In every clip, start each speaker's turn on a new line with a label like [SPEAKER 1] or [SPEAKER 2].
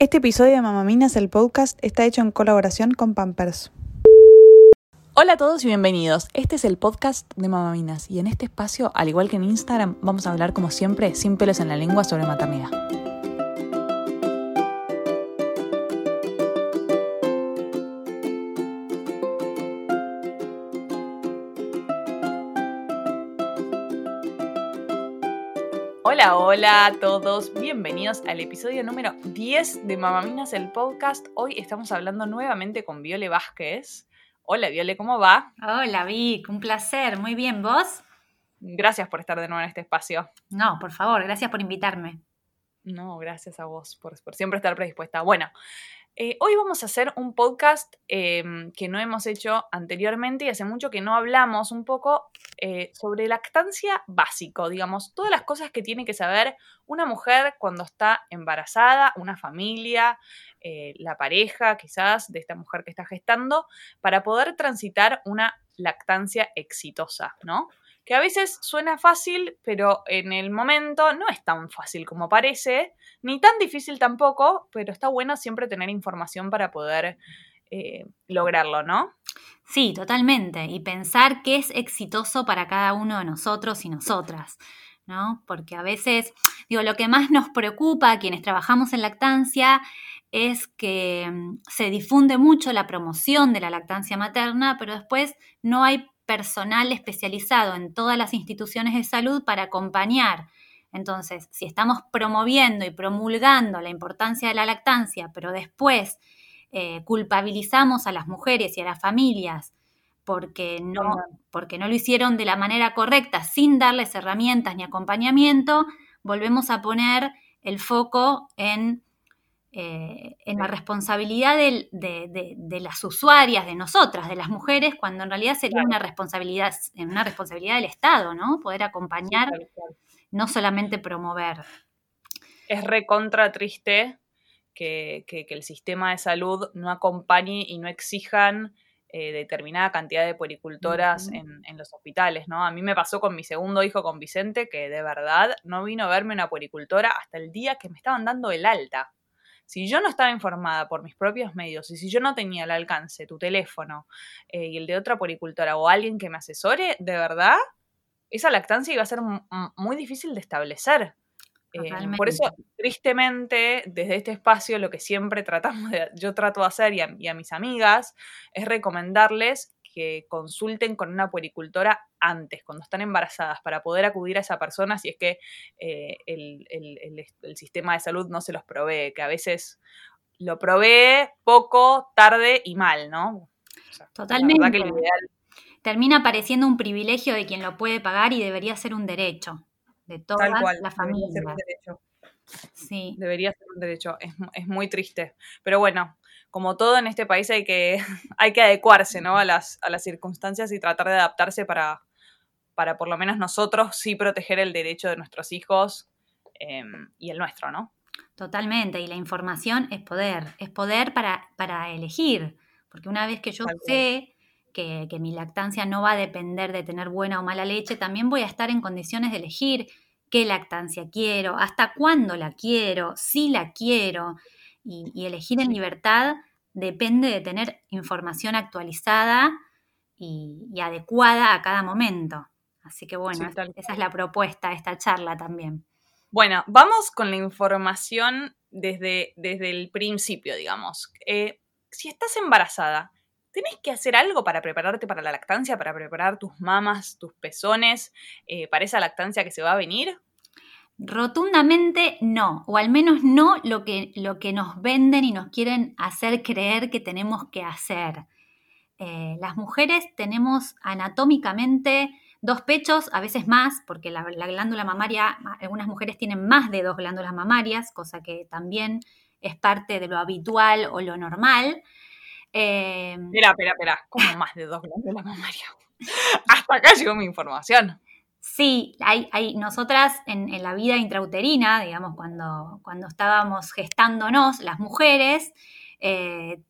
[SPEAKER 1] Este episodio de Mamaminas, el podcast, está hecho en colaboración con Pampers. Hola a todos y bienvenidos. Este es el podcast de Mamaminas y en este espacio, al igual que en Instagram, vamos a hablar como siempre, sin pelos en la lengua, sobre maternidad. Hola, hola a todos, bienvenidos al episodio número 10 de Mamaminas el podcast. Hoy estamos hablando nuevamente con Viole Vázquez. Hola Viole, ¿cómo va?
[SPEAKER 2] Hola Vic, un placer, muy bien, ¿vos?
[SPEAKER 1] Gracias por estar de nuevo en este espacio.
[SPEAKER 2] No, por favor, gracias por invitarme.
[SPEAKER 1] No, gracias a vos por, por siempre estar predispuesta. Bueno, eh, hoy vamos a hacer un podcast em, que no hemos hecho anteriormente y hace mucho que no hablamos un poco eh, sobre lactancia básico, digamos, todas las cosas que tiene que saber una mujer cuando está embarazada, una familia, eh, la pareja quizás de esta mujer que está gestando, para poder transitar una lactancia exitosa, ¿no? Que a veces suena fácil, pero en el momento no es tan fácil como parece, ni tan difícil tampoco, pero está bueno siempre tener información para poder eh, lograrlo, ¿no?
[SPEAKER 2] Sí, totalmente. Y pensar qué es exitoso para cada uno de nosotros y nosotras. ¿no? Porque a veces, digo, lo que más nos preocupa a quienes trabajamos en lactancia es que mm, se difunde mucho la promoción de la lactancia materna, pero después no hay personal especializado en todas las instituciones de salud para acompañar. Entonces, si estamos promoviendo y promulgando la importancia de la lactancia, pero después eh, culpabilizamos a las mujeres y a las familias porque no, porque no lo hicieron de la manera correcta, sin darles herramientas ni acompañamiento, volvemos a poner el foco en eh, en la responsabilidad de, las usuarias, de nosotras, de las mujeres, cuando en realidad sería una responsabilidad, una responsabilidad del Estado, ¿no? Poder acompañar, no solamente promover.
[SPEAKER 1] Es recontra triste que, el sistema de salud no acompañe y no exijan eh, determinada cantidad de puericultoras en, en, los hospitales, ¿no? A mí me pasó con mi segundo hijo, con Vicente, que de verdad no vino a verme una puericultora hasta el día que me estaban dando el alta. Si yo no estaba informada por mis propios medios y si yo no tenía el alcance, tu teléfono eh, y el de otra poricultora o alguien que me asesore, de verdad, esa lactancia iba a ser muy difícil de establecer. Eh, por eso, tristemente, desde este espacio, lo que siempre tratamos de, yo trato de hacer y y a mis amigas, es recomendarles que consulten con una puericultora antes, cuando están embarazadas, para poder acudir a esa persona si es que eh, el, sistema de salud no se los provee, que a veces lo provee poco, tarde y mal, ¿no?
[SPEAKER 2] Totalmente. Termina apareciendo un privilegio de quien lo puede pagar y debería ser un derecho de todas las familias.
[SPEAKER 1] Sí. Debería ser un derecho. Es, es, muy triste. Pero bueno, como todo en este país hay que, hay que adecuarse ¿no? a, las, a las circunstancias y tratar de adaptarse para, para por lo menos nosotros sí proteger el derecho de nuestros hijos em, y el nuestro, ¿no?
[SPEAKER 2] Totalmente, y la información es poder, es poder para, para elegir, porque una vez que yo sé que, que, mi lactancia no va a depender de tener buena o mala leche, también voy a estar en condiciones de elegir qué lactancia quiero, hasta cuándo la quiero, si la quiero, y, elegir en libertad depende de tener información actualizada y, adecuada a cada momento. Así que bueno, esa es la propuesta de esta charla también.
[SPEAKER 1] Bueno, vamos con la información desde, desde el principio, digamos. Eh, si estás embarazada, ¿tenés que hacer algo para prepararte para la lactancia, para preparar tus mamas, tus pezones, eh, para esa lactancia que se va a venir?
[SPEAKER 2] Rotundamente no, o al menos no lo que, lo que nos venden y nos quieren hacer creer que tenemos que hacer. Eh, las mujeres tenemos anatómicamente dos pechos, a veces más, porque la, glándula mamaria, algunas mujeres tienen más de dos glándulas mamarias, cosa que también es parte de lo habitual o lo normal.
[SPEAKER 1] Eh, espera, espera, espera, ¿cómo más de dos glándulas mamarias? Hasta acá llegó mi información.
[SPEAKER 2] Sí, hay, hay nosotras en, la vida intrauterina, digamos, cuando, cuando estábamos gestándonos, las mujeres, eh,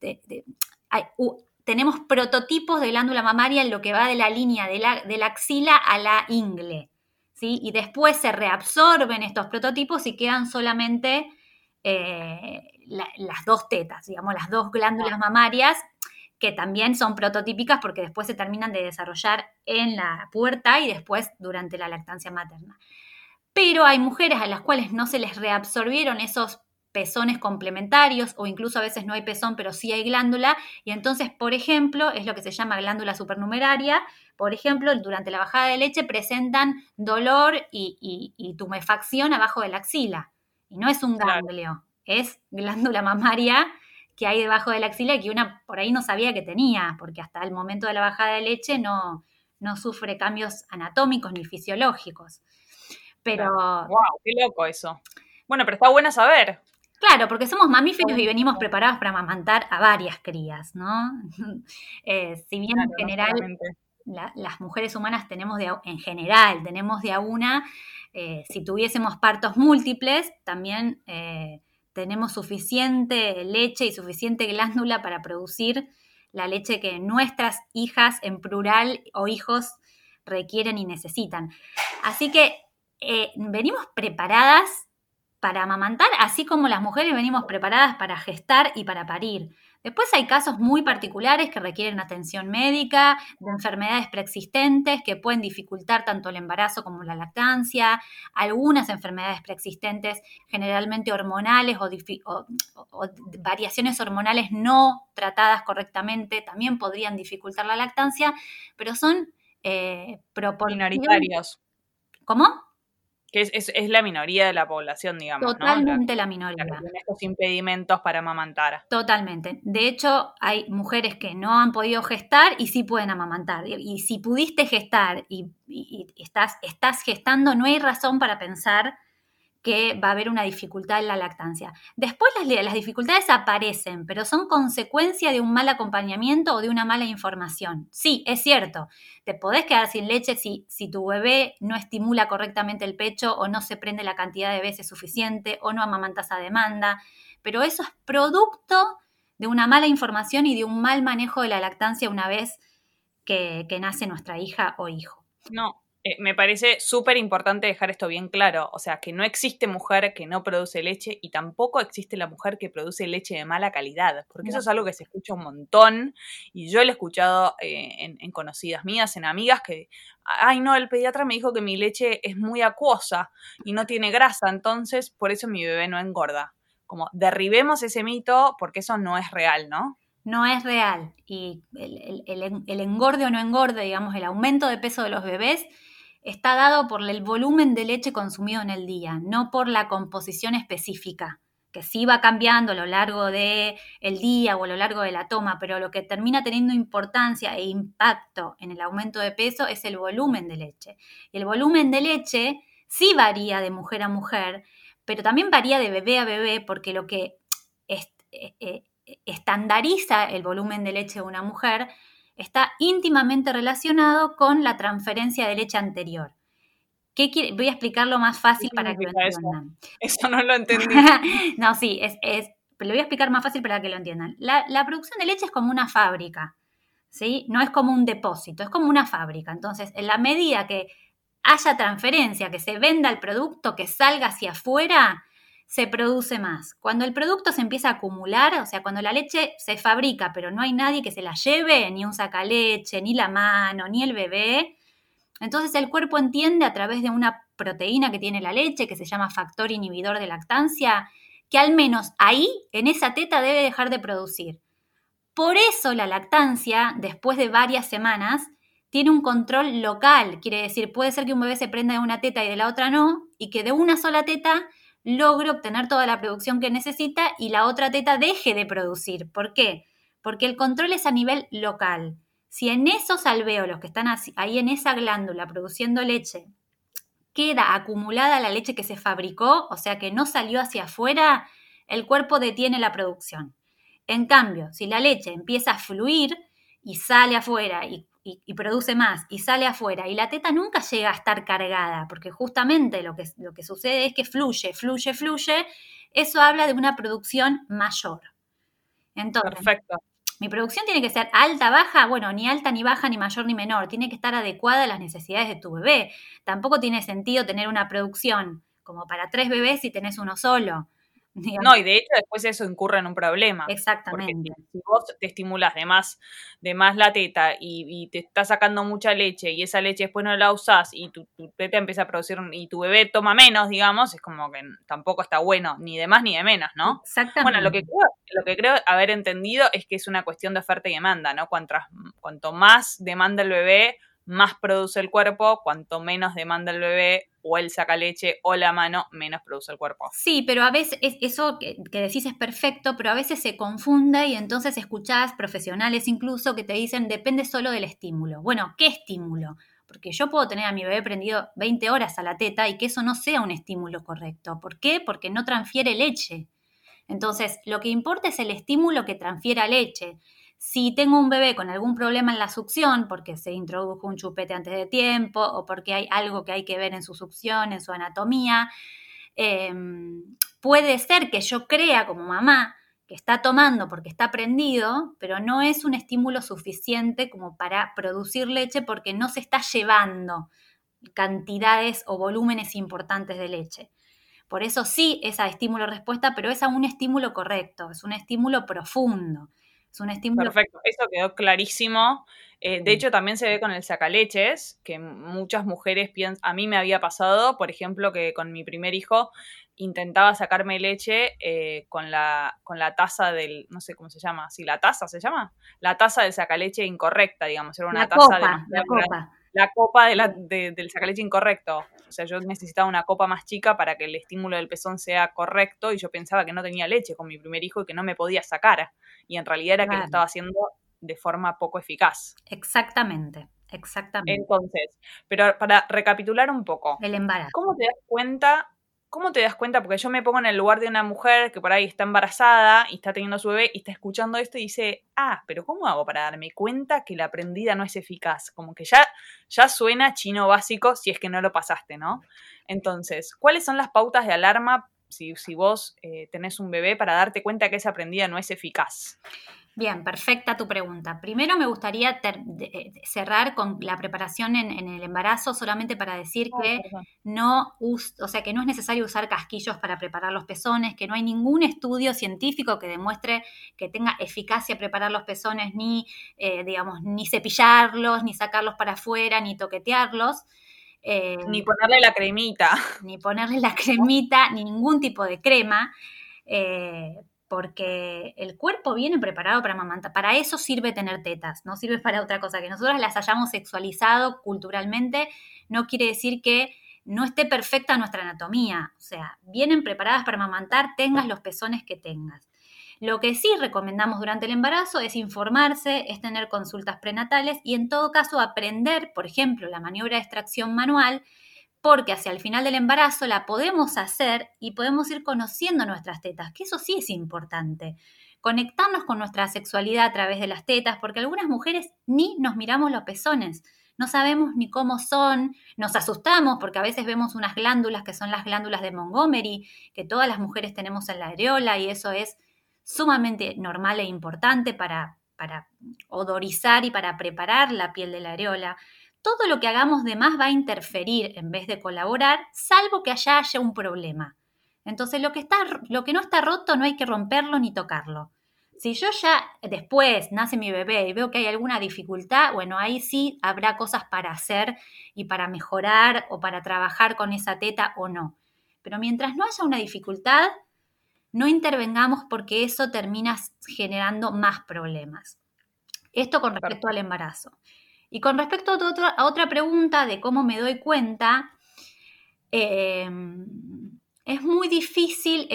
[SPEAKER 2] tenemos prototipos de glándula mamaria en lo que va de la línea de la, de la axila a la ingle, ¿sí? Y después se reabsorben estos prototipos y quedan solamente eh, las dos tetas, digamos, las dos glándulas mamarias, que también son prototípicas porque después se terminan de desarrollar en la puerta y después durante la lactancia materna. Pero hay mujeres a las cuales no se les reabsorbieron esos pezones complementarios o incluso a veces no hay pezón, pero sí hay glándula. Y entonces, por ejemplo, es lo que se llama glándula supernumeraria. Por ejemplo, durante la bajada de leche presentan dolor y, tumefacción abajo de la axila. Y no es un ganglio, es glándula mamaria que hay debajo de la axila y que una por ahí no sabía que tenía, porque hasta el momento de la bajada de leche no, no sufre cambios anatómicos ni fisiológicos. Pero.
[SPEAKER 1] ¡Wow! ¡Qué loco eso! Bueno, pero está bueno saber.
[SPEAKER 2] Claro, porque somos mamíferos y venimos preparados para amamantar a varias crías, ¿no? Eh, si bien en general las mujeres humanas tenemos de, en general, tenemos de a una, eh, si tuviésemos partos múltiples, también eh, tenemos suficiente leche y suficiente glándula para producir la leche que nuestras hijas en plural o hijos requieren y necesitan. Así que venimos preparadas para amamantar, así como las mujeres venimos preparadas para gestar y para parir. Después hay casos muy particulares que requieren atención médica, de enfermedades preexistentes que pueden dificultar tanto el embarazo como la lactancia, algunas enfermedades preexistentes generalmente hormonales o, variaciones hormonales no tratadas correctamente también podrían dificultar la lactancia, pero son eh, ¿Cómo?
[SPEAKER 1] Que es, la minoría de la población, digamos.
[SPEAKER 2] Totalmente la, minoría.
[SPEAKER 1] estos impedimentos para amamantar.
[SPEAKER 2] Totalmente. De hecho, hay mujeres que no han podido gestar y sí pueden amamantar. Y, si pudiste gestar y, estás, estás gestando, no hay razón para pensar que va a haber una dificultad en la lactancia. Después las, las, dificultades aparecen, pero son consecuencia de un mal acompañamiento o de una mala información. Sí, es cierto, te podés quedar sin leche si, si tu bebé no estimula correctamente el pecho o no se prende la cantidad de veces suficiente o no amamantas a demanda, pero eso es producto de una mala información y de un mal manejo de la lactancia una vez que, que nace nuestra hija o hijo.
[SPEAKER 1] No, eh, me parece súper importante dejar esto bien claro. O sea, que no existe mujer que no produce leche y tampoco existe la mujer que produce leche de mala calidad, porque eso es algo que se escucha un montón y yo lo he escuchado eh, en, conocidas mías, en amigas que, ay no, el pediatra me dijo que mi leche es muy acuosa y no tiene grasa, entonces por eso mi bebé no engorda. Como derribemos ese mito porque eso no es real, ¿no?
[SPEAKER 2] no es real. Y el, el, engorde o no engorde, digamos, el aumento de peso de los bebés está dado por el volumen de leche consumido en el día, no por la composición específica, que sí va cambiando a lo largo del el día o a lo largo de la toma, pero lo que termina teniendo importancia e impacto en el aumento de peso es el volumen de leche. Y el volumen de leche sí varía de mujer a mujer, pero también varía de bebé a bebé, porque lo que eh, eh, estandariza el volumen de leche de una mujer está íntimamente relacionado con la transferencia de leche anterior. ¿Qué Voy a explicarlo más fácil para que lo entiendan.
[SPEAKER 1] Eso? no lo entendí.
[SPEAKER 2] no, sí, es, es, lo voy a explicar más fácil para que lo entiendan. La, la, producción de leche es como una fábrica, ¿sí? No es como un depósito, es como una fábrica. Entonces, en la medida que haya transferencia, que se venda el producto, que salga hacia afuera, se produce más. Cuando el producto se empieza a acumular, o sea, cuando la leche se fabrica, pero no hay nadie que se la lleve, ni un sacaleche, ni la mano, ni el bebé, entonces el cuerpo entiende a través de una proteína que tiene la leche, que se llama factor inhibidor de lactancia, que al menos ahí, en esa teta, debe dejar de producir. Por eso la lactancia, después de varias semanas, tiene un control local. Quiere decir, puede ser que un bebé se prenda de una teta y de la otra no, y que de una sola teta logre obtener toda la producción que necesita y la otra teta deje de producir. ¿Por qué? Porque el control es a nivel local. Si en esos alvéolos que están ahí en esa glándula produciendo leche, queda acumulada la leche que se fabricó, o sea que no salió hacia afuera, el cuerpo detiene la producción. En cambio, si la leche empieza a fluir y sale afuera y y, produce más y sale afuera y la teta nunca llega a estar cargada, porque justamente lo que, lo que sucede es que fluye, fluye, fluye, eso habla de una producción mayor. Entonces,
[SPEAKER 1] Perfecto.
[SPEAKER 2] mi producción tiene que ser alta, baja, bueno, ni alta, ni baja, ni mayor, ni menor, tiene que estar adecuada a las necesidades de tu bebé. Tampoco tiene sentido tener una producción como para tres bebés si tenés uno solo.
[SPEAKER 1] No, y de hecho después eso incurre en un problema.
[SPEAKER 2] Exactamente.
[SPEAKER 1] Porque si vos te estimulas de más, de más la teta y, te está sacando mucha leche y esa leche después no la usás y tu, teta empieza a producir y tu bebé toma menos, digamos, es como que tampoco está bueno, ni de más ni de menos, ¿no?
[SPEAKER 2] Exactamente.
[SPEAKER 1] Bueno, lo que creo, lo que creo haber entendido es que es una cuestión de oferta y demanda, ¿no? cuanto más demanda el bebé, más produce el cuerpo, cuanto menos demanda el bebé o él saca leche o la mano, menos produce el cuerpo.
[SPEAKER 2] Sí, pero a veces eso que, decís es perfecto, pero a veces se confunde y entonces escuchás profesionales incluso que te dicen depende solo del estímulo. Bueno, ¿qué estímulo? Porque yo puedo tener a mi bebé prendido 20 horas a la teta y que eso no sea un estímulo correcto. ¿Por qué? Porque no transfiere leche. Entonces, lo que importa es el estímulo que transfiera leche. Si tengo un bebé con algún problema en la succión, porque se introdujo un chupete antes de tiempo o porque hay algo que hay que ver en su succión, en su anatomía, em, puede ser que yo crea como mamá que está tomando porque está prendido, pero no es un estímulo suficiente como para producir leche porque no se está llevando cantidades o volúmenes importantes de leche. Por eso sí es a estímulo-respuesta, pero es a un estímulo correcto, es un estímulo profundo. Es un estímulo.
[SPEAKER 1] Perfecto, eso quedó clarísimo. Eh, de hecho, también se ve con el sacaleches, que muchas mujeres piensan, a mí me había pasado, por ejemplo, que con mi primer hijo intentaba sacarme leche eh, con, la, con la taza del, no sé cómo se llama, si la taza se llama, la taza del sacaleche incorrecta, digamos, era una taza de
[SPEAKER 2] la copa.
[SPEAKER 1] La copa de la, del sacaleche incorrecto. O sea, yo necesitaba una copa más chica para que el estímulo del pezón sea correcto y yo pensaba que no tenía leche con mi primer hijo y que no me podía sacar y en realidad era que lo estaba haciendo de forma poco eficaz.
[SPEAKER 2] Exactamente, exactamente.
[SPEAKER 1] Entonces, pero para recapitular un poco.
[SPEAKER 2] El embarazo.
[SPEAKER 1] ¿Cómo te das cuenta? ¿Cómo te das cuenta? Porque yo me pongo en el lugar de una mujer que por ahí está embarazada y está teniendo su bebé y está escuchando esto y dice, ah, pero ¿cómo hago para darme cuenta que la aprendida no es eficaz? Como que ya, ya suena chino básico si es que no lo pasaste, ¿no? Entonces, ¿cuáles son las pautas de alarma si, vos eh, tenés un bebé para darte cuenta que esa aprendida no es eficaz?
[SPEAKER 2] Bien, perfecta tu pregunta. Primero me gustaría eh, cerrar con la preparación en, el embarazo, solamente para decir oh, que no, o sea, que no es necesario usar casquillos para preparar los pezones, que no hay ningún estudio científico que demuestre que tenga eficacia preparar los pezones, ni, eh, digamos, ni cepillarlos, ni sacarlos para afuera, ni toquetearlos.
[SPEAKER 1] Eh, ni ponerle la cremita.
[SPEAKER 2] Ni ponerle la cremita, ni ningún tipo de crema, eh, porque el cuerpo viene preparado para amamantar. Para eso sirve tener tetas, no sirve para otra cosa. Que nosotros las hayamos sexualizado culturalmente no quiere decir que no esté perfecta nuestra anatomía. O sea, vienen preparadas para amamantar, tengas los pezones que tengas. Lo que sí recomendamos durante el embarazo es informarse, es tener consultas prenatales y en todo caso aprender, por ejemplo, la maniobra de extracción manual, porque hacia el final del embarazo la podemos hacer y podemos ir conociendo nuestras tetas, que eso sí es importante. Conectarnos con nuestra sexualidad a través de las tetas, porque algunas mujeres ni nos miramos los pezones no sabemos ni cómo son, nos asustamos porque a veces vemos unas glándulas que son las glándulas de Montgomery, que todas las mujeres tenemos en la areola y eso es sumamente normal e importante para, para odorizar y para preparar la piel de la areola. Todo lo que hagamos de más va a interferir en vez de colaborar, salvo que allá haya un problema. Entonces, lo que, está, lo que no está roto no hay que romperlo ni tocarlo. Si yo ya después nace mi bebé y veo que hay alguna dificultad, bueno, ahí sí habrá cosas para hacer y para mejorar o para trabajar con esa teta o no. Pero mientras no haya una dificultad, no intervengamos porque eso termina generando más problemas. Esto con respecto al embarazo. Y con respecto a otra, pregunta de cómo me doy cuenta, em, es muy difícil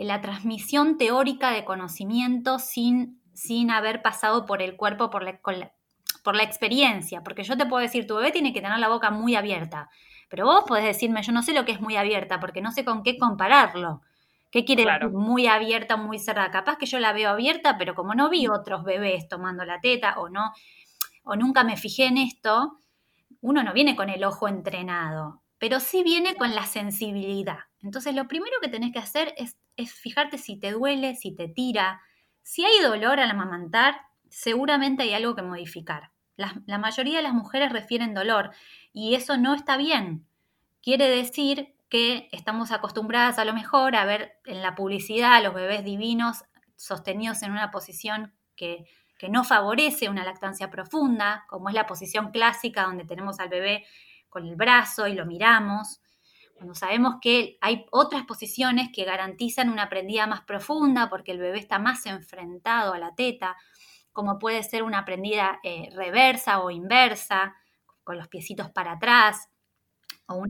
[SPEAKER 2] la transmisión teórica de conocimiento sin, sin haber pasado por el cuerpo, por la, por la experiencia. Porque yo te puedo decir, tu bebé tiene que tener la boca muy abierta. Pero vos podés decirme, yo no sé lo que es muy abierta, porque no sé con qué compararlo. ¿Qué quiere decir? Muy abierta, muy cerrada. Capaz que yo la veo abierta, pero como no vi otros bebés tomando la teta o no, o nunca me fijé en esto, uno no viene con el ojo entrenado, pero sí viene con la sensibilidad. Entonces, lo primero que tenés que hacer es, fijarte si te duele, si te tira. Si hay dolor al amamantar, seguramente hay algo que modificar. la mayoría de las mujeres refieren dolor y eso no está bien. Quiere decir que estamos acostumbradas a lo mejor a ver en la publicidad a los bebés divinos sostenidos en una posición que, que no favorece una lactancia profunda, como es la posición clásica donde tenemos al bebé con el brazo y lo miramos, cuando sabemos que hay otras posiciones que garantizan una prendida más profunda porque el bebé está más enfrentado a la teta, como puede ser una prendida eh, reversa o inversa, con los piecitos para atrás.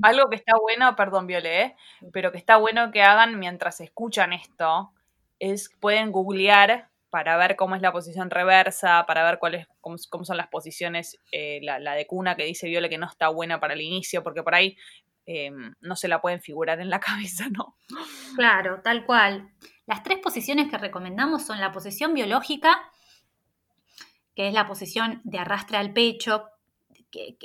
[SPEAKER 1] Algo que está bueno, perdón, Viole, ¿eh? pero que está bueno que hagan mientras escuchan esto, es pueden googlear para ver cómo es la posición reversa, para ver cuáles cómo, son las posiciones, eh, la, de cuna que dice Viole que no está buena para el inicio, porque por ahí Em, no se la pueden figurar en la cabeza, ¿no?
[SPEAKER 2] Claro, tal cual. Las tres posiciones que recomendamos son la posición biológica, que es la posición de arrastre al pecho, eh,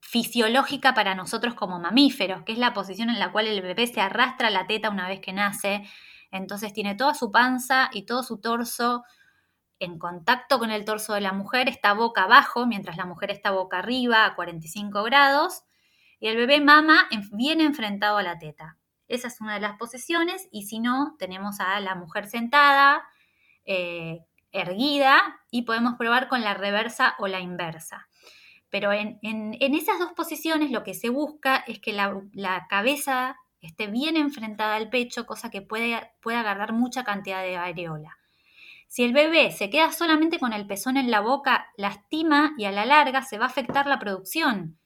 [SPEAKER 2] fisiológica para nosotros como mamíferos, que es la posición en la cual el bebé se arrastra la teta una vez que nace. Entonces tiene toda su panza y todo su torso en contacto con el torso de la mujer, está boca abajo, mientras la mujer está boca arriba a 45 grados y el bebé mama bien enfrentado a la teta. Esa es una de las posiciones y si no, tenemos a la mujer sentada, eh, erguida y podemos probar con la reversa o la inversa. Pero en, esas dos posiciones lo que se busca es que la, cabeza esté bien enfrentada al pecho, cosa que puede, puede agarrar mucha cantidad de areola. Si el bebé se queda solamente con el pezón en la boca, lastima y a la larga se va a afectar la producción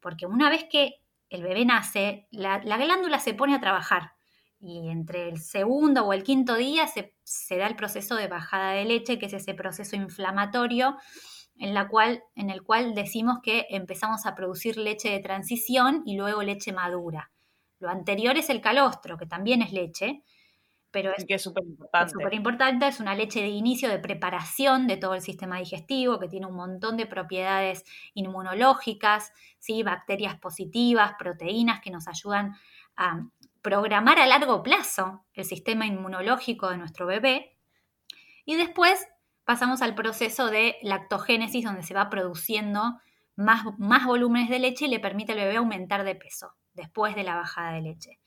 [SPEAKER 2] porque una vez que el bebé nace, la, glándula se pone a trabajar y entre el segundo o el quinto día se, da el proceso de bajada de leche, que es ese proceso inflamatorio en, la cual, en el cual decimos que empezamos a producir leche de transición y luego leche madura. Lo anterior es el calostro, que también es leche, pero
[SPEAKER 1] es que es súper importante.
[SPEAKER 2] Súper importante, es una leche de inicio, de preparación de todo el sistema digestivo, que tiene un montón de propiedades inmunológicas, ¿sí? bacterias positivas, proteínas que nos ayudan a programar a largo plazo el sistema inmunológico de nuestro bebé. Y después pasamos al proceso de lactogénesis, donde se va produciendo más, más volúmenes de leche y le permite al bebé aumentar de peso después de la bajada de leche.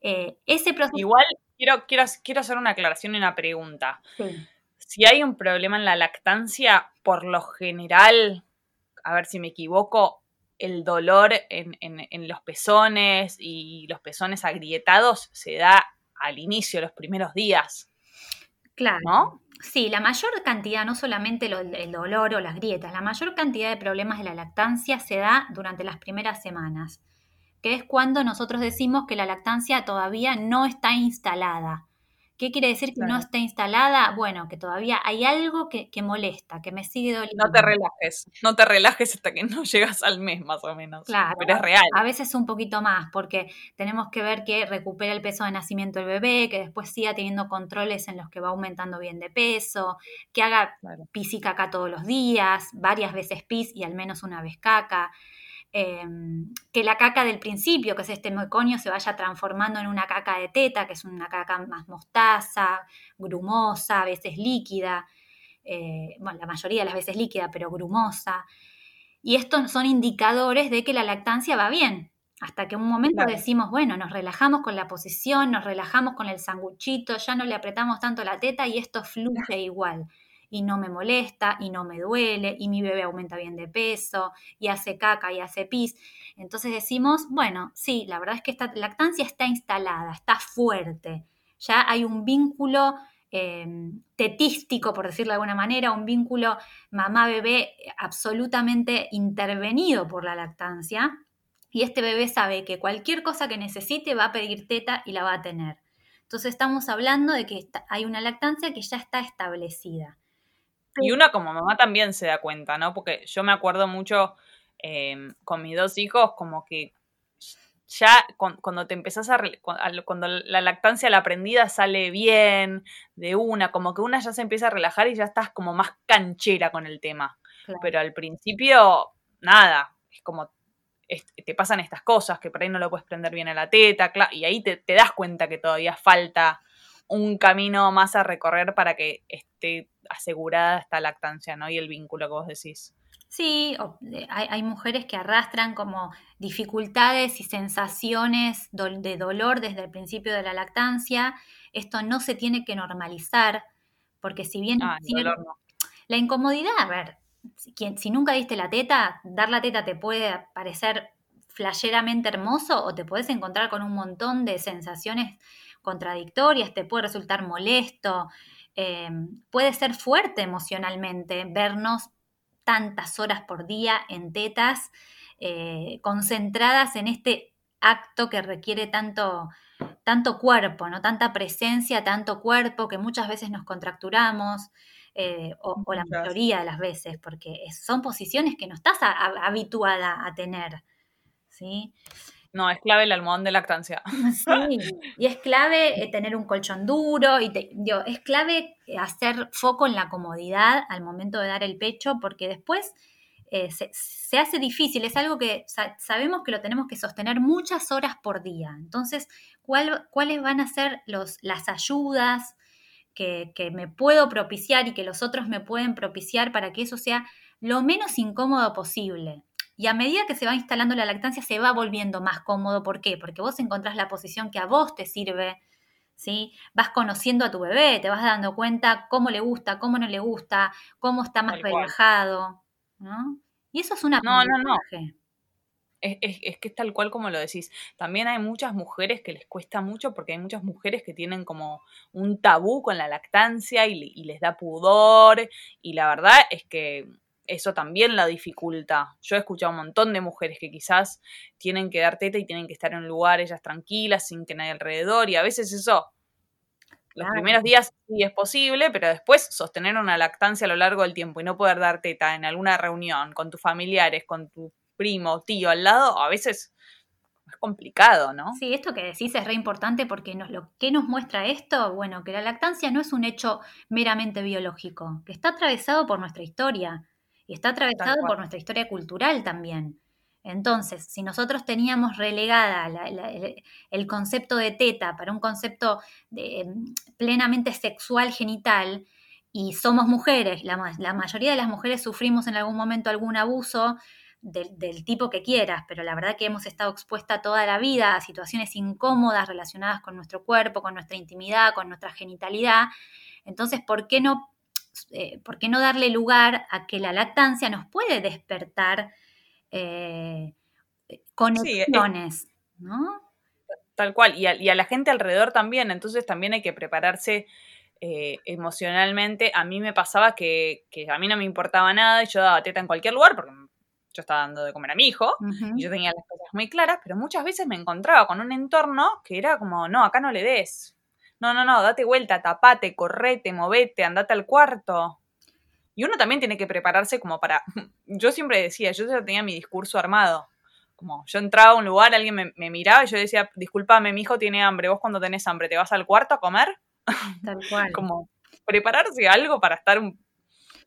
[SPEAKER 1] Eh, ese proceso... Igual quiero, quiero, quiero hacer una aclaración y una pregunta. Si hay un problema en la lactancia, por lo general, a ver si me equivoco, el dolor en, los pezones y los pezones agrietados se da al inicio, los primeros días.
[SPEAKER 2] Claro. ¿No? Sí, la mayor cantidad, no solamente el dolor o las grietas, la mayor cantidad de problemas de la lactancia se da durante las primeras semanas que es cuando nosotros decimos que la lactancia todavía no está instalada. ¿Qué quiere decir que no está instalada? Bueno, que todavía hay algo que, molesta, que me sigue doliendo.
[SPEAKER 1] No te relajes, no te relajes hasta que no llegas al mes más o menos. Claro, pero es real.
[SPEAKER 2] A veces un poquito más, porque tenemos que ver que recupera el peso de nacimiento del bebé, que después siga teniendo controles en los que va aumentando bien de peso, que haga pis y caca todos los días, varias veces pis y al menos una vez caca. Em, que la caca del principio, que es este meconio, se vaya transformando en una caca de teta, que es una caca más mostaza, grumosa, a veces líquida, eh, bueno, la mayoría de las veces líquida, pero grumosa. Y estos son indicadores de que la lactancia va bien, hasta que un momento decimos, bueno, nos relajamos con la posición, nos relajamos con el sanguchito, ya no le apretamos tanto la teta y esto fluye igual y no me molesta y no me duele y mi bebé aumenta bien de peso y hace caca y hace pis. Entonces decimos, bueno, sí, la verdad es que esta lactancia está instalada, está fuerte, ya hay un vínculo eh, tetístico, por decirlo de alguna manera, un vínculo mamá-bebé absolutamente intervenido por la lactancia. Y este bebé sabe que cualquier cosa que necesite va a pedir teta y la va a tener. Entonces estamos hablando de que hay una lactancia que ya está establecida.
[SPEAKER 1] Y una como mamá también se da cuenta, ¿no? Porque yo me acuerdo mucho em, con mis dos hijos, como que ya cuando te empezás a, cuando la lactancia, la aprendida sale bien, de una, como que una ya se empieza a relajar y ya estás como más canchera con el tema. Pero al principio, nada, es como te pasan estas cosas, que por ahí no lo puedes prender bien a la teta, y ahí te, te das cuenta que todavía falta un camino más a recorrer para que esté asegurada esta lactancia, ¿no? Y el vínculo que vos decís.
[SPEAKER 2] Sí, hay, mujeres que arrastran como dificultades y sensaciones de dolor desde el principio de la lactancia. Esto no se tiene que normalizar, porque si bien
[SPEAKER 1] ah,
[SPEAKER 2] la incomodidad, a ver, si, si nunca diste la teta, dar la teta te puede parecer flasheramente hermoso o te puedes encontrar con un montón de sensaciones contradictorias, te puede resultar molesto, eh, puede ser fuerte emocionalmente vernos tantas horas por día en tetas, eh, concentradas en este acto que requiere tanto, tanto cuerpo, ¿no? Tanta presencia, tanto cuerpo, que muchas veces nos contracturamos, eh, o, la mayoría de las veces, porque son posiciones que no estás habituada a tener. ¿sí?
[SPEAKER 1] No, es clave el almohadón de lactancia.
[SPEAKER 2] Sí, y es clave eh, tener un colchón duro, y es clave hacer foco en la comodidad al momento de dar el pecho, porque después eh, se, hace difícil, es algo que sabemos que lo tenemos que sostener muchas horas por día. Entonces, ¿cuáles van a ser los, las ayudas que, que me puedo propiciar y que los otros me pueden propiciar para que eso sea lo menos incómodo posible? Y a medida que se va instalando la lactancia, se va volviendo más cómodo. ¿Por qué? Porque vos encontrás la posición que a vos te sirve, ¿sí? Vas conociendo a tu bebé, te vas dando cuenta cómo le gusta, cómo no le gusta, cómo está más relajado, ¿no? Y eso es una
[SPEAKER 1] No, no, no. Es, es, que es tal cual como lo decís. También hay muchas mujeres que les cuesta mucho porque hay muchas mujeres que tienen como un tabú con la lactancia y, y les da pudor. Y la verdad es que eso también la dificulta. Yo he escuchado un montón de mujeres que quizás tienen que dar teta y tienen que estar en un lugar ellas tranquilas, sin que nadie alrededor, y a veces eso, los primeros días sí es posible, pero después sostener una lactancia a lo largo del tiempo y no poder dar teta en alguna reunión con tus familiares, con tu primo, tío al lado, a veces es complicado, ¿no?
[SPEAKER 2] Sí, esto que decís es re importante porque nos, lo que nos muestra esto, bueno, que la lactancia no es un hecho meramente biológico, que está atravesado por nuestra historia y está atravesado por nuestra historia cultural también. Entonces, si nosotros teníamos relegada el, concepto de teta para un concepto de, mm, plenamente sexual genital, y somos mujeres, la, mayoría de las mujeres sufrimos en algún momento algún abuso del, del, tipo que quieras, pero la verdad que hemos estado expuesta toda la vida a situaciones incómodas relacionadas con nuestro cuerpo, con nuestra intimidad, con nuestra genitalidad. Entonces, ¿por qué no eh, ¿por qué no darle lugar a que la lactancia nos puede despertar eh, conexiones, ¿no?
[SPEAKER 1] Tal cual, y a, la gente alrededor también, entonces también hay que prepararse eh, emocionalmente. A mí me pasaba que, a mí no me importaba nada y yo daba teta en cualquier lugar porque yo estaba dando de comer a mi hijo y yo tenía las cosas muy claras, pero muchas veces me encontraba con un entorno que era como, no, acá no le des, no, no, no, date vuelta, tapate, correte, movete, andate al cuarto. Y uno también tiene que prepararse como para... Yo siempre decía, yo ya tenía mi discurso armado. Como yo entraba a un lugar, alguien me, miraba y yo decía, discúlpame, mi hijo tiene hambre, vos cuando tenés hambre, ¿te vas al cuarto a comer?
[SPEAKER 2] Tal cual.
[SPEAKER 1] como prepararse algo para estar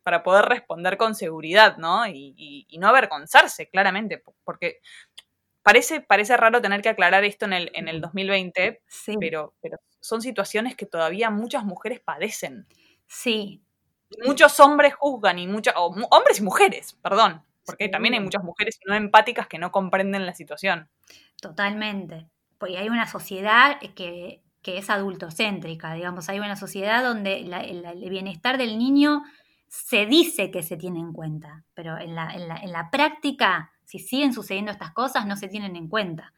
[SPEAKER 1] para poder responder con seguridad, ¿no? Y, y, no avergonzarse, claramente, porque parece, parece raro tener que aclarar esto en el, en el 2020, pero, pero son situaciones que todavía muchas mujeres padecen.
[SPEAKER 2] Sí.
[SPEAKER 1] Muchos hombres juzgan y muchas, hombres y mujeres, perdón, porque también hay muchas mujeres no empáticas que no comprenden la situación.
[SPEAKER 2] Totalmente. Porque hay una sociedad que, es adultocéntrica, digamos, hay una sociedad donde el, bienestar del niño se dice que se tiene en cuenta, pero en la, en la práctica, si siguen sucediendo estas cosas, no se tienen en cuenta.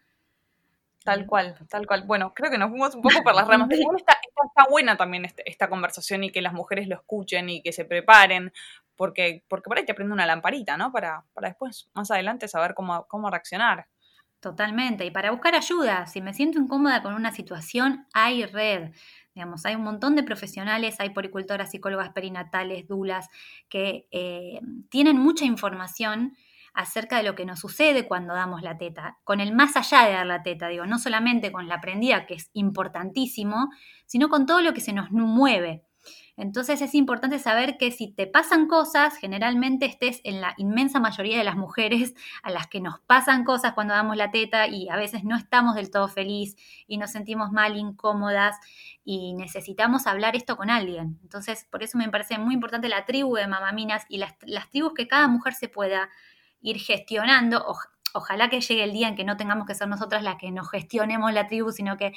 [SPEAKER 1] Tal cual, tal cual. Bueno, creo que nos fuimos un poco por las ramas. Pero está, está, buena también este, esta conversación y que las mujeres lo escuchen y que se preparen, porque, porque por ahí te aprende una lamparita, ¿no? Para, para después, más adelante, saber cómo, cómo reaccionar.
[SPEAKER 2] Totalmente. Y para buscar ayuda, si me siento incómoda con una situación, hay red. Digamos, hay un montón de profesionales, hay poricultoras, psicólogas perinatales, dulas, que eh, tienen mucha información acerca de lo que nos sucede cuando damos la teta, con el más allá de dar la teta, digo, no solamente con la prendida, que es importantísimo, sino con todo lo que se nos mueve. Entonces es importante saber que si te pasan cosas, generalmente estés en la inmensa mayoría de las mujeres a las que nos pasan cosas cuando damos la teta y a veces no estamos del todo feliz y nos sentimos mal, incómodas y necesitamos hablar esto con alguien. Entonces, por eso me parece muy importante la tribu de mamaminas y las, las tribus que cada mujer se pueda ir gestionando. ojalá que llegue el día en que no tengamos que ser nosotras las que nos gestionemos la tribu, sino que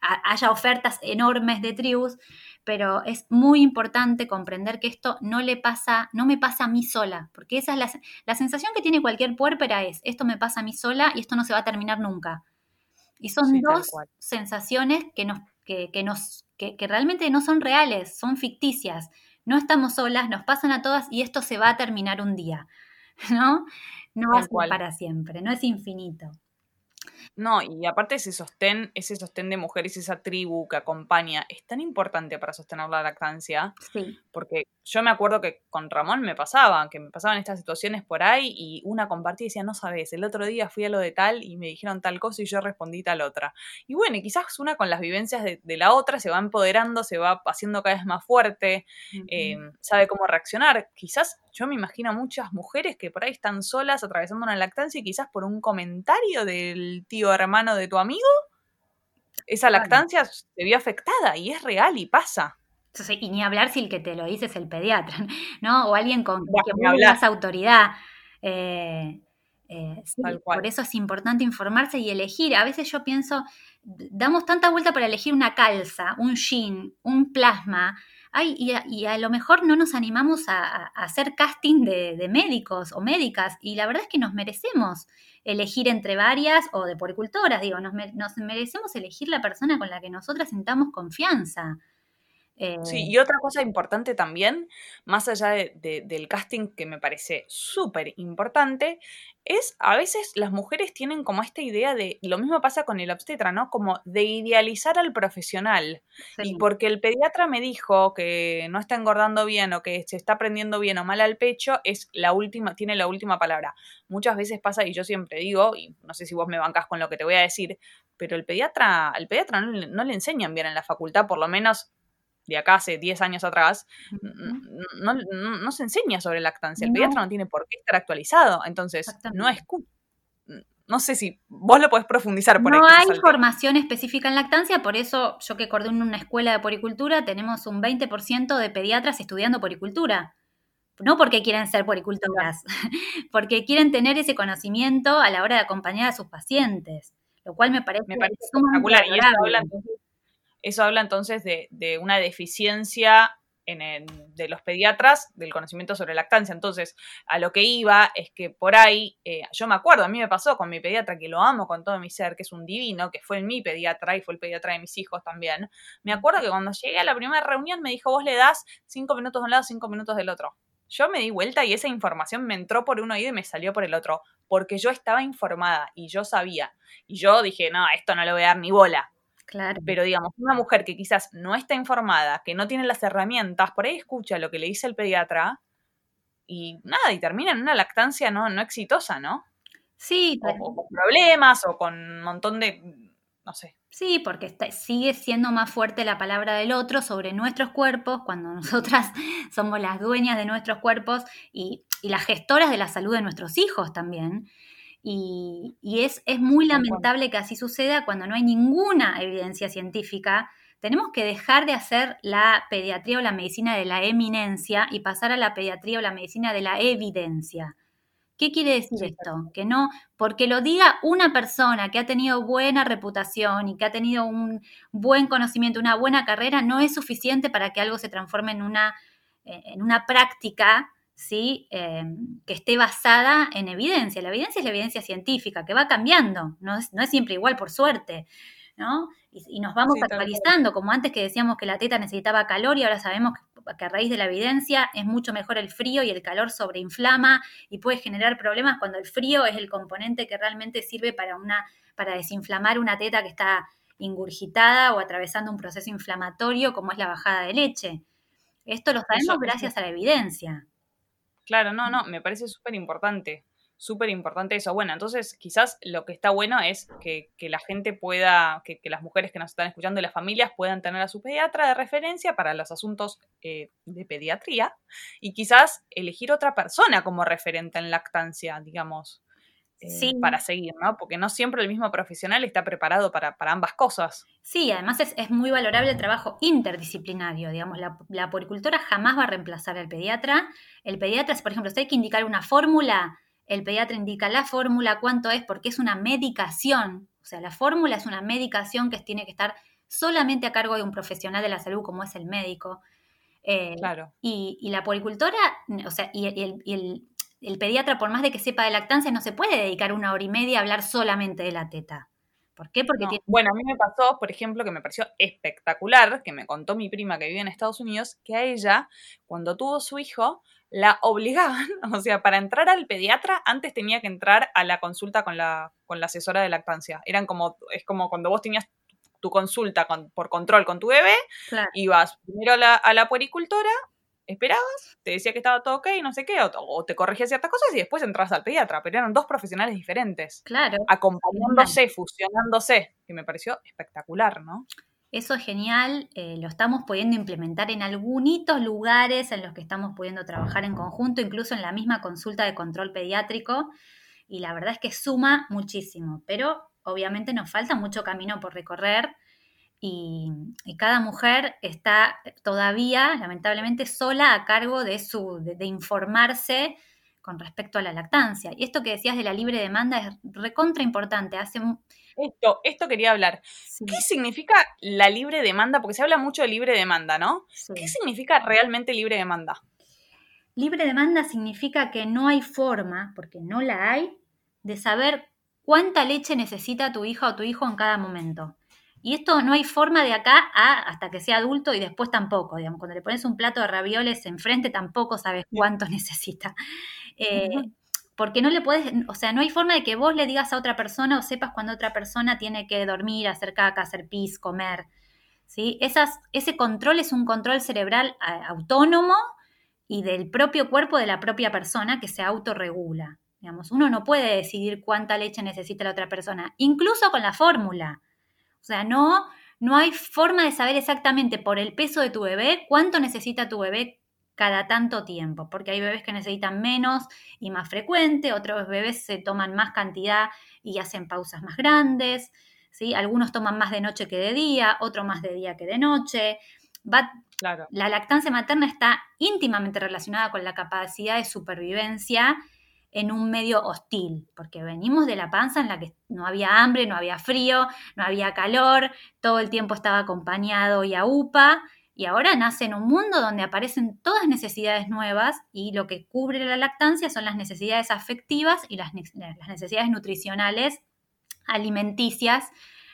[SPEAKER 2] haya ofertas enormes de tribus, pero es muy importante comprender que esto no le pasa, no me pasa a mí sola, porque esa es la, la sensación que tiene cualquier puérpera es, esto me pasa a mí sola y esto no se va a terminar nunca. Y son dos sensaciones que nos, que, nos, que, realmente no son reales, son ficticias. No estamos solas, nos pasan a todas y esto se va a terminar un día, ¿no? No va a ser para siempre, no es infinito.
[SPEAKER 1] No, y aparte ese sostén, ese sostén de mujeres, esa tribu que acompaña, es tan importante para sostener la lactancia. Sí. Porque yo me acuerdo que con Ramón me pasaba, que me pasaban estas situaciones por ahí y una compartía y decía, no sabes, el otro día fui a lo de tal y me dijeron tal cosa y yo respondí tal otra. Y bueno, quizás una con las vivencias de, la otra se va empoderando, se va haciendo cada vez más fuerte, eh, sabe cómo reaccionar. Quizás yo me imagino a muchas mujeres que por ahí están solas atravesando una lactancia y quizás por un comentario del tío hermano de tu amigo, esa lactancia se vio afectada y es real y pasa.
[SPEAKER 2] y ni hablar si el que te lo dice es el pediatra, ¿no? O alguien con más autoridad. Eh, eh, por eso es importante informarse y elegir. A veces yo pienso, damos tanta vuelta para elegir una calza, un jean, un plasma, Ay, y, a, lo mejor no nos animamos a, hacer casting de, médicos o médicas, y la verdad es que nos merecemos elegir entre varias o de poricultoras, digo, nos, nos merecemos elegir la persona con la que nosotras sintamos confianza.
[SPEAKER 1] Sí, eh, y otra cosa importante también, más allá del casting que me parece súper importante, es a veces las mujeres tienen como esta idea de, lo mismo pasa con el obstetra, ¿no? Como de idealizar al profesional. Y porque el pediatra me dijo que no está engordando bien o que se está prendiendo bien o mal al pecho, es la última, tiene la última palabra. Muchas veces pasa, y yo siempre digo, y no sé si vos me bancás con lo que te voy a decir, pero el pediatra, al pediatra no, no le enseñan bien en la facultad, por lo menos de acá hace 10 años atrás, no, se enseña sobre lactancia. El pediatra no tiene por qué estar actualizado. Entonces, no es. No sé si vos lo podés profundizar
[SPEAKER 2] por No hay formación específica en lactancia, por eso yo que acordé en una escuela de poricultura, tenemos un 20% de pediatras estudiando poricultura. No porque quieren ser poricultoras, porque quieren tener ese conocimiento a la hora de acompañar a sus pacientes, lo cual me parece,
[SPEAKER 1] me parece espectacular. Y eso habla eso habla entonces de, una deficiencia en de los pediatras del conocimiento sobre lactancia. Entonces, a lo que iba es que por ahí, eh, yo me acuerdo, a mí me pasó con mi pediatra, que lo amo con todo mi ser, que es un divino, que fue mi pediatra y fue el pediatra de mis hijos también. Me acuerdo que cuando llegué a la primera reunión me dijo, vos le das cinco minutos de un lado, cinco minutos del otro. Yo me di vuelta y esa información me entró por un oído y me salió por el otro, porque yo estaba informada y yo sabía. Y yo dije, no, esto no le voy a dar ni bola. Pero digamos, una mujer que quizás no está informada, que no tiene las herramientas, por ahí escucha lo que le dice el pediatra y nada, y termina en una lactancia no, no exitosa, ¿no?
[SPEAKER 2] Sí.
[SPEAKER 1] O, con problemas o con un montón de, no sé.
[SPEAKER 2] Sí, porque sigue siendo más fuerte la palabra del otro sobre nuestros cuerpos cuando nosotras somos las dueñas de nuestros cuerpos y, y las gestoras de la salud de nuestros hijos también. Y, es, es, muy lamentable que así suceda cuando no hay ninguna evidencia científica. Tenemos que dejar de hacer la pediatría o la medicina de la eminencia y pasar a la pediatría o la medicina de la evidencia. ¿Qué quiere decir esto? Que no, porque lo diga una persona que ha tenido buena reputación y que ha tenido un buen conocimiento, una buena carrera, no es suficiente para que algo se transforme en una, eh, en una práctica ¿sí? Em, que esté basada en evidencia. La evidencia es la evidencia científica, que va cambiando, no es, no es siempre igual, por suerte. ¿no? Y, nos vamos actualizando, como antes que decíamos que la teta necesitaba calor y ahora sabemos que, a raíz de la evidencia es mucho mejor el frío y el calor sobreinflama y puede generar problemas cuando el frío es el componente que realmente sirve para, una, para desinflamar una teta que está ingurgitada o atravesando un proceso inflamatorio como es la bajada de leche. Esto lo sabemos gracias a la evidencia.
[SPEAKER 1] Claro, no, no, me parece súper importante. súper importante eso. Bueno, entonces quizás lo que está bueno es que, la gente pueda, que, las mujeres que nos están escuchando y las familias puedan tener a su pediatra de referencia para los asuntos eh, de pediatría y quizás elegir otra persona como referente en lactancia, digamos. Eh, para seguir, ¿no? Porque no siempre el mismo profesional está preparado para, ambas cosas.
[SPEAKER 2] Sí, además es, muy valorable el trabajo interdisciplinario, digamos, la, la jamás va a reemplazar al pediatra. El pediatra, por ejemplo, si hay que indicar una fórmula, el pediatra indica la fórmula, cuánto es, porque es una medicación. O sea, la fórmula es una medicación que tiene que estar solamente a cargo de un profesional de la salud como es el médico.
[SPEAKER 1] Eh, claro.
[SPEAKER 2] Y, la poricultora, o sea, y, el, el, pediatra, por más de que sepa de lactancia, no se puede dedicar una hora y media a hablar solamente de la teta. ¿Por qué? Porque tiene...
[SPEAKER 1] Bueno, a mí me pasó, por ejemplo, que me pareció espectacular, que me contó mi prima que vive en Estados Unidos, que a ella, cuando tuvo su hijo, la obligaban, o sea, para entrar al pediatra antes tenía que entrar a la consulta con la, con la asesora de lactancia. Eran como, es como cuando vos tenías tu consulta por control con tu bebé, ibas primero a la, a la puericultora, esperabas, te decía que estaba todo ok, no sé qué, o, te corregía ciertas cosas y después entras al pediatra, pero eran dos profesionales diferentes.
[SPEAKER 2] Claro.
[SPEAKER 1] Acompañándose, fusionándose, que me pareció espectacular, ¿no?
[SPEAKER 2] Eso es genial, eh, lo estamos pudiendo implementar en algunos lugares en los que estamos pudiendo trabajar en conjunto, incluso en la misma consulta de control pediátrico, y la verdad es que suma muchísimo, pero obviamente nos falta mucho camino por recorrer y, cada mujer está todavía, lamentablemente, sola a cargo de, su, de informarse con respecto a la lactancia. Y esto que decías de la libre demanda es recontra importante. Hace
[SPEAKER 1] esto, esto quería hablar. ¿Qué significa la libre demanda? Porque se habla mucho de libre demanda, ¿no? ¿Qué significa realmente libre demanda?
[SPEAKER 2] Libre demanda significa que no hay forma, porque no la hay, de saber cuánta leche necesita tu hija o tu hijo en cada momento. Y esto no hay forma de acá a hasta que sea adulto y después tampoco. Digamos, cuando le pones un plato de ravioles enfrente tampoco sabes cuánto necesita. Eh, porque no le puedes, o sea, no hay forma de que vos le digas a otra persona o sepas cuando otra persona tiene que dormir, hacer caca, hacer pis, comer. ¿sí? Esas, ese control es un control cerebral autónomo y del propio cuerpo de la propia persona que se autorregula. Digamos, uno no puede decidir cuánta leche necesita la otra persona, incluso con la fórmula. O sea, no, no hay forma de saber exactamente por el peso de tu bebé cuánto necesita tu bebé cada tanto tiempo, porque hay bebés que necesitan menos y más frecuente, otros bebés se toman más cantidad y hacen pausas más grandes, ¿sí? Algunos toman más de noche que de día, otros más de día que de noche. Va,
[SPEAKER 1] claro.
[SPEAKER 2] La lactancia materna está íntimamente relacionada con la capacidad de supervivencia en un medio hostil, porque venimos de la panza en la que no había hambre, no había frío, no había calor, todo el tiempo estaba acompañado y a UPA, y ahora nace en un mundo donde aparecen todas necesidades nuevas y lo que cubre la lactancia son las necesidades afectivas y las, necesidades nutricionales alimenticias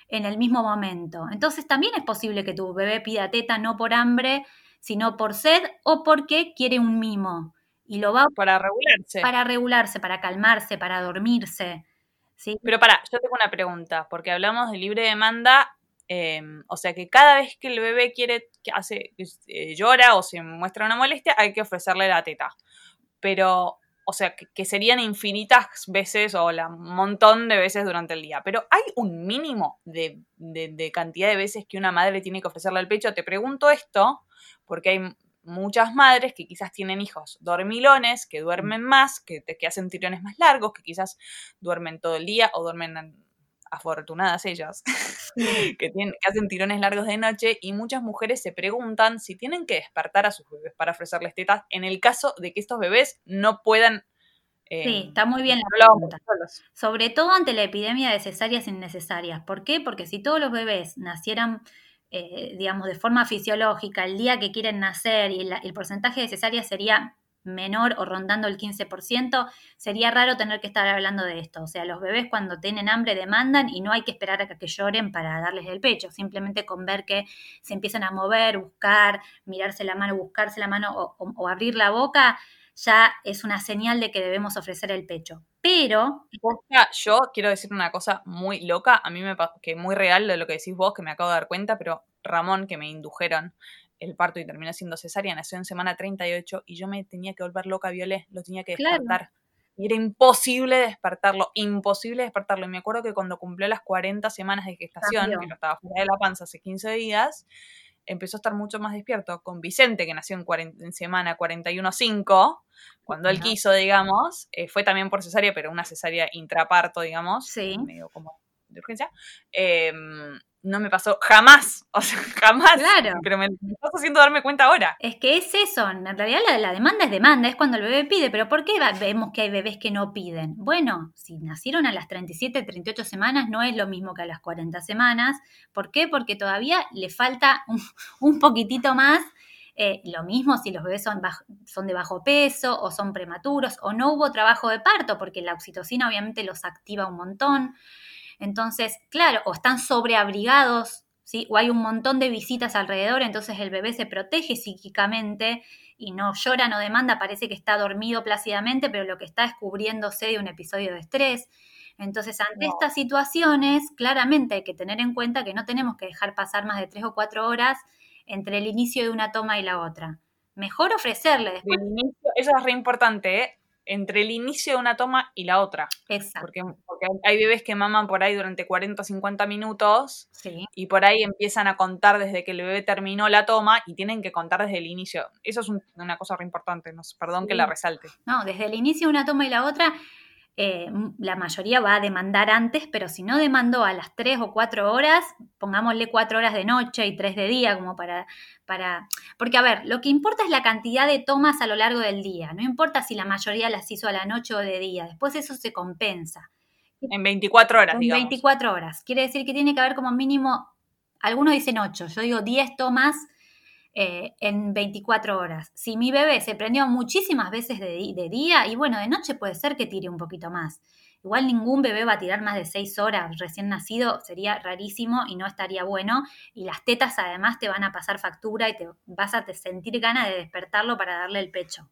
[SPEAKER 2] en el mismo momento. Entonces también es posible que tu bebé pida teta no por hambre, sino por sed o porque quiere un mimo. Y lo va
[SPEAKER 1] para regularse.
[SPEAKER 2] Para regularse, para calmarse, para dormirse. ¿sí?
[SPEAKER 1] Pero para, yo tengo una pregunta, porque hablamos de libre demanda Em, o sea que cada vez que el bebé quiere, que hace, eh, llora o se muestra una molestia, hay que ofrecerle la teta. Pero, o sea, que, serían infinitas veces o un montón de veces durante el día. Pero hay un mínimo de, de, cantidad de veces que una madre tiene que ofrecerle al pecho. Te pregunto esto porque hay muchas madres que quizás tienen hijos dormilones, que duermen más, que, que hacen tirones más largos, que quizás duermen todo el día o duermen afortunadas ellas, que, tienen, que hacen tirones largos de noche y muchas mujeres se preguntan si tienen que despertar a sus bebés para ofrecerles tetas en el caso de que estos bebés no puedan...
[SPEAKER 2] Eh, sí, está muy bien la pregunta. Sobre todo ante la epidemia de cesáreas innecesarias. ¿Por qué? Porque si todos los bebés nacieran eh, digamos, de forma fisiológica el día que quieren nacer y el porcentaje de cesáreas sería menor o rondando el 15%, sería raro tener que estar hablando de esto. O sea, los bebés cuando tienen hambre demandan y no hay que esperar a que lloren para darles el pecho, simplemente con ver que se empiezan a mover, buscar, mirarse la mano, buscarse la mano o, abrir la boca, ya es una señal de que debemos ofrecer el pecho. Pero...
[SPEAKER 1] Yo quiero decir una cosa muy loca, a mí me que muy real de lo que decís vos, que me acabo de dar cuenta, pero Ramón, que me indujeron el parto y terminó siendo cesárea, nació en semana 38 y yo me tenía que volver loca, Violé, lo tenía que despertar. y era imposible despertarlo, imposible despertarlo. Y me acuerdo que cuando cumplió las 40 semanas de gestación, que no estaba fuera de la panza hace 15 días, empezó a estar mucho más despierto. Con Vicente, que nació en, en semana 41.5, cuando él quiso, digamos, eh, fue también por cesárea, pero una cesárea intraparto, digamos,
[SPEAKER 2] sí.
[SPEAKER 1] medio como de urgencia. Eh, no me pasó jamás, o sea, jamás.
[SPEAKER 2] Claro.
[SPEAKER 1] Pero me, estás haciendo darme cuenta ahora.
[SPEAKER 2] Es que es eso, en realidad la, la, demanda es demanda, es cuando el bebé pide, pero ¿por qué vemos que hay bebés que no piden? Bueno, si nacieron a las 37, 38 semanas, no es lo mismo que a las 40 semanas. ¿Por qué? Porque todavía le falta un, un poquitito más. Eh, lo mismo si los bebés son, bajo, son de bajo peso o son prematuros o no hubo trabajo de parto, porque la oxitocina obviamente los activa un montón. Entonces, claro, o están sobreabrigados, ¿sí? O hay un montón de visitas alrededor, entonces el bebé se protege psíquicamente y no llora, no demanda, parece que está dormido plácidamente, pero lo que está es cubriéndose de un episodio de estrés. Entonces, ante no. estas situaciones, claramente hay que tener en cuenta que no tenemos que dejar pasar más de tres o cuatro horas entre el inicio de una toma y la otra. Mejor ofrecerle después.
[SPEAKER 1] Inicio, eso es re importante, ¿eh? Entre el inicio de una toma y la otra.
[SPEAKER 2] Exacto.
[SPEAKER 1] Porque, porque, hay bebés que maman por ahí durante 40 o 50 minutos
[SPEAKER 2] sí.
[SPEAKER 1] y por ahí empiezan a contar desde que el bebé terminó la toma y tienen que contar desde el inicio. Eso es un, una cosa re importante, no, perdón sí. que la resalte.
[SPEAKER 2] No, desde el inicio de una toma y la otra, eh, la mayoría va a demandar antes, pero si no demandó a las 3 o 4 horas, pongámosle 4 horas de noche y 3 de día, como para, para... Porque, a ver, lo que importa es la cantidad de tomas a lo largo del día, no importa si la mayoría las hizo a la noche o de día, después eso se compensa.
[SPEAKER 1] En 24 horas,
[SPEAKER 2] en
[SPEAKER 1] digamos.
[SPEAKER 2] 24 horas. Quiere decir que tiene que haber como mínimo, algunos dicen 8, yo digo 10 tomas eh, en 24 horas. Si mi bebé se prendió muchísimas veces de, de, día, y bueno, de noche puede ser que tire un poquito más. Igual ningún bebé va a tirar más de 6 horas recién nacido, sería rarísimo y no estaría bueno. Y las tetas además te van a pasar factura y te vas a sentir ganas de despertarlo para darle el pecho.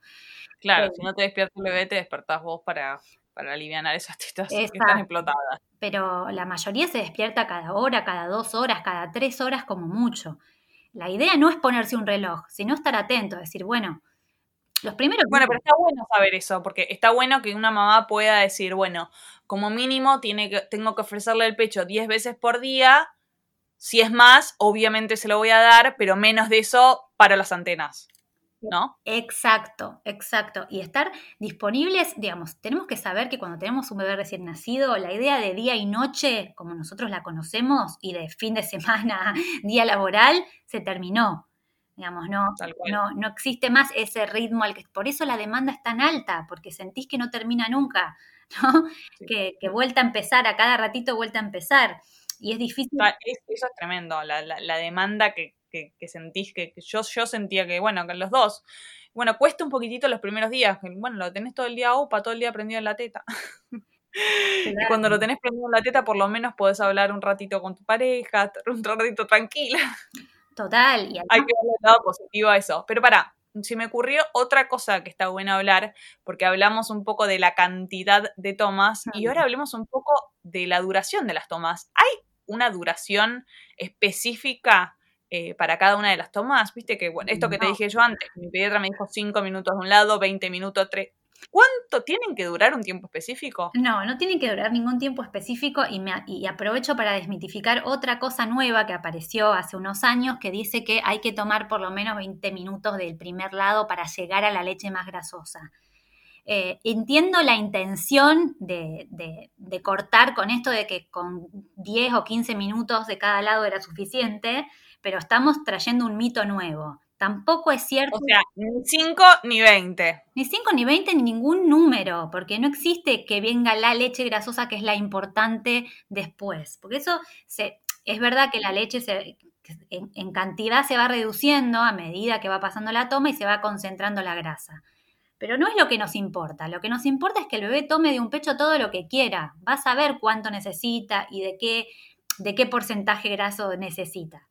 [SPEAKER 1] Claro, eh, si no te despierta el bebé, te despertás vos para, para aliviar esas tetas que están explotadas.
[SPEAKER 2] Pero la mayoría se despierta cada hora, cada dos horas, cada tres horas como mucho. La idea no es ponerse un reloj, sino estar atento, decir, bueno, los primeros...
[SPEAKER 1] Bueno, pero está bueno saber eso, porque está bueno que una mamá pueda decir, bueno, como mínimo tiene que, tengo que ofrecerle el pecho 10 veces por día, si es más, obviamente se lo voy a dar, pero menos de eso para las antenas. ¿No?
[SPEAKER 2] Exacto, exacto. Y estar disponibles, digamos, tenemos que saber que cuando tenemos un bebé recién nacido, la idea de día y noche, como nosotros la conocemos, y de fin de semana, día laboral, se terminó. Digamos, no, no, no existe más ese ritmo al que. Por eso la demanda es tan alta, porque sentís que no termina nunca, ¿no? Sí. Que, que vuelta a empezar, a cada ratito vuelta a empezar. Y es difícil.
[SPEAKER 1] Eso es tremendo, la, la, la demanda que, que, que, sentís, que, que, yo, yo sentía que, bueno, que los dos, bueno, cuesta un poquitito los primeros días, bueno, lo tenés todo el día opa, todo el día prendido en la teta. Claro. Y cuando lo tenés prendido en la teta, por lo menos podés hablar un ratito con tu pareja, un ratito tranquila.
[SPEAKER 2] Total. Y
[SPEAKER 1] Hay que darle el lado positivo a eso. Pero para, se me ocurrió otra cosa que está bueno hablar, porque hablamos un poco de la cantidad de tomas y ahora hablemos un poco de la duración de las tomas. ¿Hay una duración específica eh, para cada una de las tomas? Viste que, bueno, esto que te dije yo antes, mi pediatra me dijo 5 minutos de un lado, 20 minutos, 3. ¿Cuánto tienen que durar un tiempo específico?
[SPEAKER 2] No, no tienen que durar ningún tiempo específico y, me, y, aprovecho para desmitificar otra cosa nueva que apareció hace unos años que dice que hay que tomar por lo menos 20 minutos del primer lado para llegar a la leche más grasosa. Eh, entiendo la intención de, de, de, cortar con esto de que con 10 o 15 minutos de cada lado era suficiente, pero estamos trayendo un mito nuevo. Tampoco es cierto.
[SPEAKER 1] O sea, ni 5 ni 20.
[SPEAKER 2] Ni 5 ni 20 ni ningún número, porque no existe que venga la leche grasosa que es la importante después. Porque eso se, es verdad que la leche se, en, en, cantidad se va reduciendo a medida que va pasando la toma y se va concentrando la grasa. Pero no es lo que nos importa. Lo que nos importa es que el bebé tome de un pecho todo lo que quiera. Va a saber cuánto necesita y de qué, de qué porcentaje graso necesita.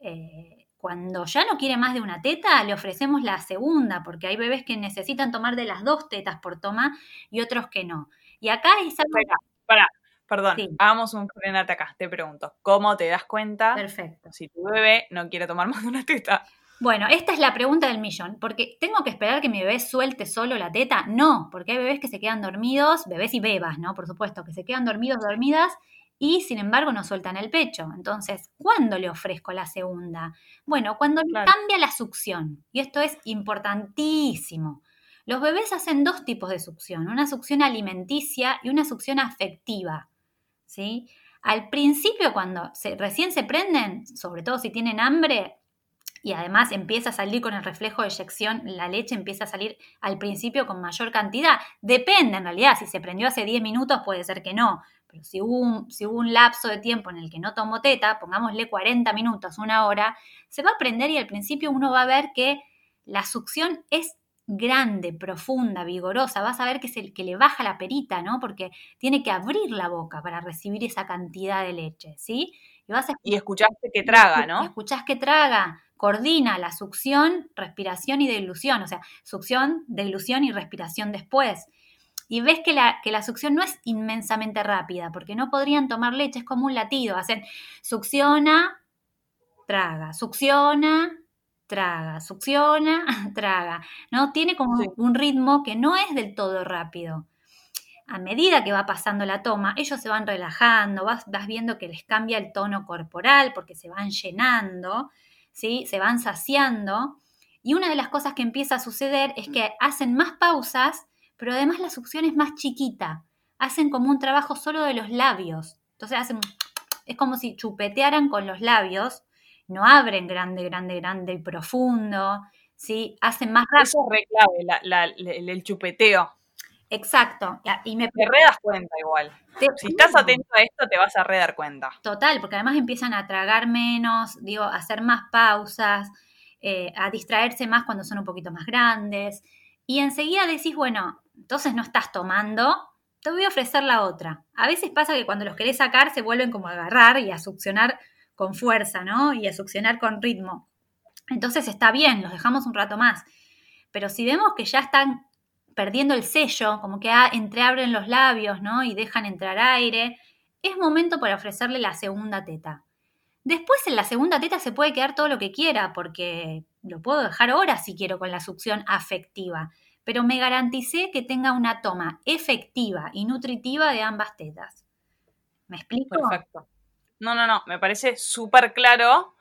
[SPEAKER 2] Eh, cuando ya no quiere más de una teta, le ofrecemos la segunda, porque hay bebés que necesitan tomar de las dos tetas por toma y otros que no. Y acá es algo...
[SPEAKER 1] Para, para, perdón, sí. hagamos un frenate acá, te pregunto, ¿cómo te das cuenta
[SPEAKER 2] Perfecto.
[SPEAKER 1] si tu bebé no quiere tomar más de una teta?
[SPEAKER 2] Bueno, esta es la pregunta del millón, porque ¿tengo que esperar que mi bebé suelte solo la teta? No, porque hay bebés que se quedan dormidos, bebés y bebas, ¿no? Por supuesto, que se quedan dormidos, dormidas y sin embargo no sueltan el pecho. Entonces, ¿cuándo le ofrezco la segunda? Bueno, cuando cambia la succión, y esto es importantísimo. Los bebés hacen dos tipos de succión, una succión alimenticia y una succión afectiva. ¿sí? Al principio, cuando recién se prenden, sobre todo si tienen hambre, y además empieza a salir con el reflejo de eyección, la leche empieza a salir al principio con mayor cantidad. Depende en realidad, si se prendió hace 10 minutos puede ser que no, pero si hubo, un, si hubo un lapso de tiempo en el que no tomó teta, pongámosle 40 minutos, una hora, se va a prender y al principio uno va a ver que la succión es grande, profunda, vigorosa, vas a ver que, es el que le baja la perita, ¿no? Porque tiene que abrir la boca para recibir esa cantidad de leche, ¿sí?
[SPEAKER 1] Y, vas y escuchaste que traga, ¿no?
[SPEAKER 2] Escuchás que traga, coordina la succión, respiración y deglución, o sea, succión, deglución y respiración después. Y ves que la, que la succión no es inmensamente rápida, porque no podrían tomar leche, es como un latido, hacen succiona, traga, succiona, traga, succiona, traga, ¿no? Tiene como un ritmo que no es del todo rápido. A medida que va pasando la toma, ellos se van relajando, vas, vas viendo que les cambia el tono corporal porque se van llenando, ¿sí? Se van saciando. Y una de las cosas que empieza a suceder es que hacen más pausas, pero además la succión es más chiquita. Hacen como un trabajo solo de los labios. Entonces hacen, es como si chupetearan con los labios no abren grande, grande, grande y profundo, ¿sí? Hacen más
[SPEAKER 1] rápido. Eso es clave, el, chupeteo.
[SPEAKER 2] Exacto. Y me...
[SPEAKER 1] Te re das cuenta igual. si estás atento a esto, te vas a re dar cuenta.
[SPEAKER 2] Total, porque además empiezan a tragar menos, digo, a hacer más pausas, eh, a distraerse más cuando son un poquito más grandes. Y enseguida decís, bueno, entonces no estás tomando, te voy a ofrecer la otra. A veces pasa que cuando los querés sacar se vuelven como a agarrar y a succionar con fuerza, ¿no? Y a succionar con ritmo. Entonces está bien, los dejamos un rato más. Pero si vemos que ya están perdiendo el sello, como que entreabren los labios, ¿no? Y dejan entrar aire, es momento para ofrecerle la segunda teta. Después en la segunda teta se puede quedar todo lo que quiera, porque lo puedo dejar horas si quiero con la succión afectiva, pero me garanticé que tenga una toma efectiva y nutritiva de ambas tetas. ¿Me explico?
[SPEAKER 1] Perfecto. No, no, no, me parece súper claro,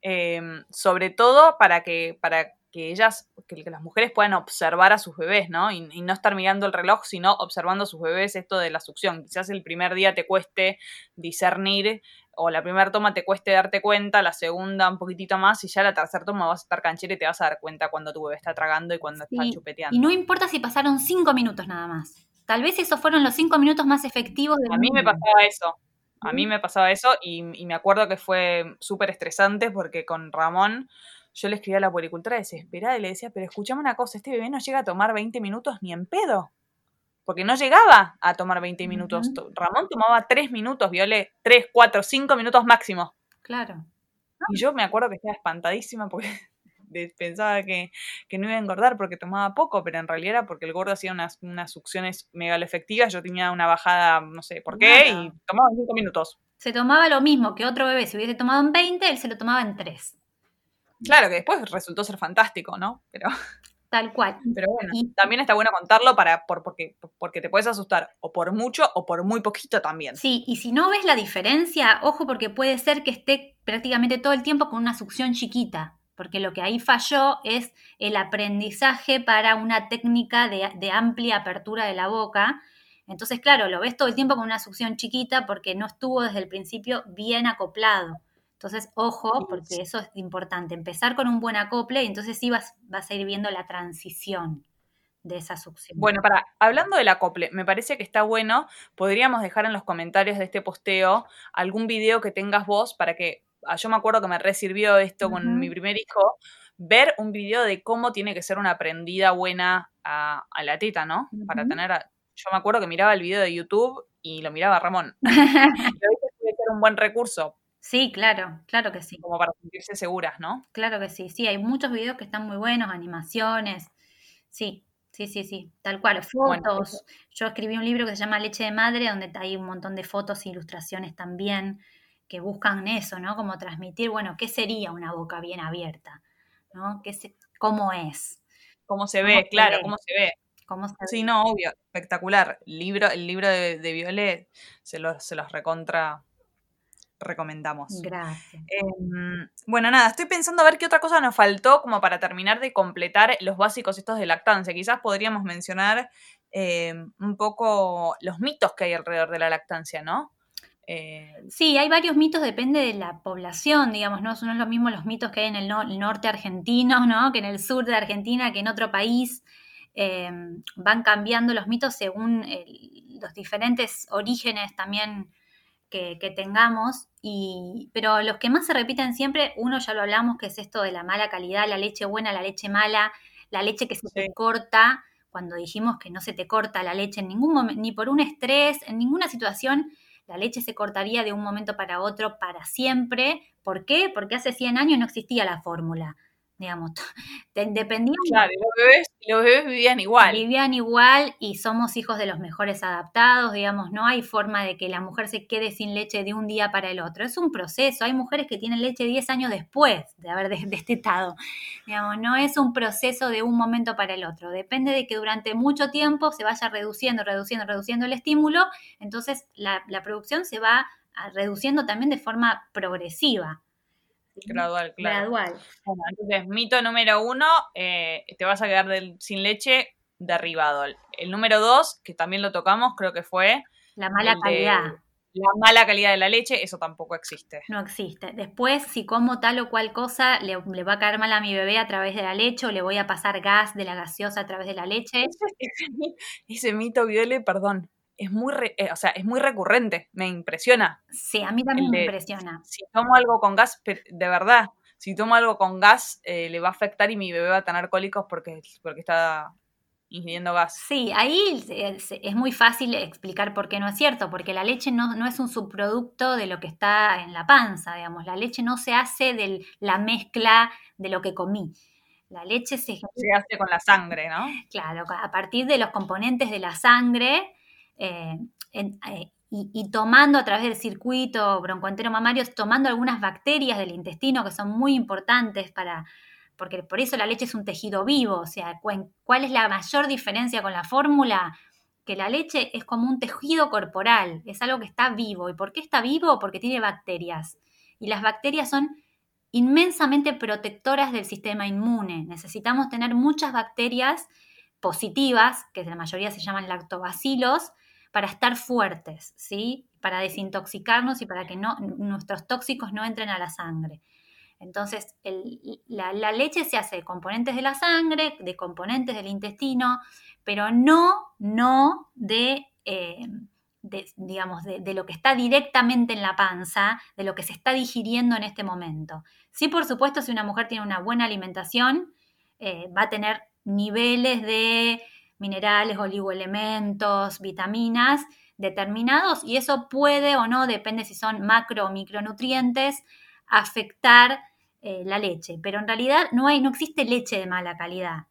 [SPEAKER 1] em, sobre todo para que, para que ellas, que, las mujeres puedan observar a sus bebés, ¿no? Y, no estar mirando el reloj, sino observando a sus bebés esto de la succión. Quizás el primer día te cueste discernir o la primera toma te cueste darte cuenta, la segunda un poquitito más y ya la tercera toma vas a estar canchera y te vas a dar cuenta cuando tu bebé está tragando y cuando está chupeteando.
[SPEAKER 2] Y no importa si pasaron cinco minutos nada más. Tal vez esos fueron los cinco minutos más efectivos
[SPEAKER 1] A mí me pasaba eso. A mí me pasaba eso y, me acuerdo que fue súper estresante porque con Ramón yo le escribía a la policultura desesperada y le decía, pero escuchame una cosa, este bebé no llega a tomar 20 minutos ni en pedo. Porque no llegaba a tomar 20 minutos. Ramón tomaba 3 minutos, Viole 3, 4, 5 minutos máximo.
[SPEAKER 2] Claro.
[SPEAKER 1] Y yo me acuerdo que estaba espantadísima porque pensaba que, no iba a engordar porque tomaba poco, pero en realidad era porque el gordo hacía unas, unas succiones mega efectivas, yo tenía una bajada, no sé por qué, y tomaba en 5 minutos.
[SPEAKER 2] Se tomaba lo mismo que otro bebé, si hubiese tomado en 20, él se lo tomaba en 3.
[SPEAKER 1] Claro, que después resultó ser fantástico, ¿no? Pero...
[SPEAKER 2] Tal cual.
[SPEAKER 1] Pero bueno, también está bueno contarlo para, por, porque, porque te puedes asustar o por mucho o por muy poquito también.
[SPEAKER 2] Sí, y si no ves la diferencia, ojo porque puede ser que esté prácticamente todo el tiempo con una succión chiquita porque lo que ahí falló es el aprendizaje para una técnica de, amplia apertura de la boca. Entonces, claro, lo ves todo el tiempo con una succión chiquita porque no estuvo desde el principio bien acoplado. Entonces, ojo, porque eso es importante, empezar con un buen acople y entonces sí vas, vas a ir viendo la transición de esa succión.
[SPEAKER 1] Bueno, para, hablando del acople, me parece que está bueno, podríamos dejar en los comentarios de este posteo algún video que tengas vos para que Ah, yo me acuerdo que me resirvió esto con mi primer hijo, ver un video de cómo tiene que ser una aprendida buena a, la teta, ¿no? Para tener, yo me acuerdo que miraba el video de YouTube y lo miraba Ramón. Pero puede ser un buen recurso.
[SPEAKER 2] Sí, claro, claro que sí.
[SPEAKER 1] Como para sentirse seguras, ¿no?
[SPEAKER 2] Claro que sí, sí, hay muchos videos que están muy buenos, animaciones, sí, sí, sí, sí, tal cual, fotos. Yo escribí un libro que se llama Leche de Madre, donde hay un montón de fotos e ilustraciones también que buscan eso, ¿no? Como transmitir, bueno, ¿qué sería una boca bien abierta? ¿no? ¿Qué se, ¿Cómo es?
[SPEAKER 1] ¿Cómo se ve? claro, ¿cómo se ve? sí, no, obvio, espectacular. Libro, el libro de, de Violet se los, se los recontra recomendamos.
[SPEAKER 2] Gracias.
[SPEAKER 1] Em, bueno, nada, estoy pensando a ver qué otra cosa nos faltó como para terminar de completar los básicos estos de lactancia. Quizás podríamos mencionar em, un poco los mitos que hay alrededor de la lactancia, ¿no?
[SPEAKER 2] Eh, sí, hay varios mitos, depende de la población, digamos, ¿no? Son lo mismo los mitos que hay en el, norte argentino, ¿no? Que en el sur de Argentina, que en otro país. Em, van cambiando los mitos según los diferentes orígenes también que, tengamos. Y, pero los que más se repiten siempre, uno ya lo hablamos, que es esto de la mala calidad, la leche buena, la leche mala, la leche que se te corta, cuando dijimos que no se te corta la leche en ningún momento, ni por un estrés, en ninguna situación la leche se cortaría de un momento para otro para siempre. ¿Por qué? Porque hace 100 años no existía la fórmula digamos, dependían.
[SPEAKER 1] Claro, los bebés, los bebés vivían igual.
[SPEAKER 2] Vivían igual y somos hijos de los mejores adaptados, digamos, no hay forma de que la mujer se quede sin leche de un día para el otro. Es un proceso, hay mujeres que tienen leche 10 años después de haber destetado. Digamos, no es un proceso de un momento para el otro. Depende de que durante mucho tiempo se vaya reduciendo, reduciendo, reduciendo el estímulo, entonces la, la producción se va reduciendo también de forma progresiva.
[SPEAKER 1] Gradual, claro.
[SPEAKER 2] Gradual.
[SPEAKER 1] entonces, mito número uno, eh, te vas a quedar sin leche derribado. El número dos, que también lo tocamos, creo que fue...
[SPEAKER 2] La mala calidad.
[SPEAKER 1] la mala calidad de la leche, eso tampoco existe.
[SPEAKER 2] No existe. Después, si como tal o cual cosa, le, va a caer mal a mi bebé a través de la leche o le voy a pasar gas de la gaseosa a través de la leche.
[SPEAKER 1] Ese, mito, Viole, perdón, es muy, eh, o sea, es muy recurrente, me impresiona.
[SPEAKER 2] Sí, a mí también me impresiona.
[SPEAKER 1] Si tomo algo con gas, de verdad, si tomo algo con gas, eh, le va a afectar y mi bebé va a tener cólicos porque, porque está ingiriendo gas.
[SPEAKER 2] Sí, ahí es, muy fácil explicar por qué no es cierto, porque la leche no, no, es un subproducto de lo que está en la panza, digamos, la leche no se hace de la mezcla de lo que comí. La leche se...
[SPEAKER 1] Se hace con la sangre, ¿no?
[SPEAKER 2] Claro, a partir de los componentes de la sangre eh, eh, y, tomando a través del circuito broncoentero mamario, tomando algunas bacterias del intestino que son muy importantes para, porque por eso la leche es un tejido vivo, o sea, ¿cuál es la mayor diferencia con la fórmula? Que la leche es como un tejido corporal, es algo que está vivo. ¿Y por qué está vivo? Porque tiene bacterias. Y las bacterias son inmensamente protectoras del sistema inmune. Necesitamos tener muchas bacterias positivas, que la mayoría se llaman lactobacilos, para estar fuertes, ¿sí? Para desintoxicarnos y para que nuestros tóxicos no entren a la sangre. Entonces, la, leche se hace de componentes de la sangre, de componentes del intestino, pero no, no de, eh, digamos, de, lo que está directamente en la panza, de lo que se está digiriendo en este momento. Sí, por supuesto, si una mujer tiene una buena alimentación, eh, va a tener niveles de minerales, oligoelementos, vitaminas determinados y eso puede o no, depende si son macro o micronutrientes, afectar eh, la leche. Pero en realidad no, hay, no existe leche de mala calidad.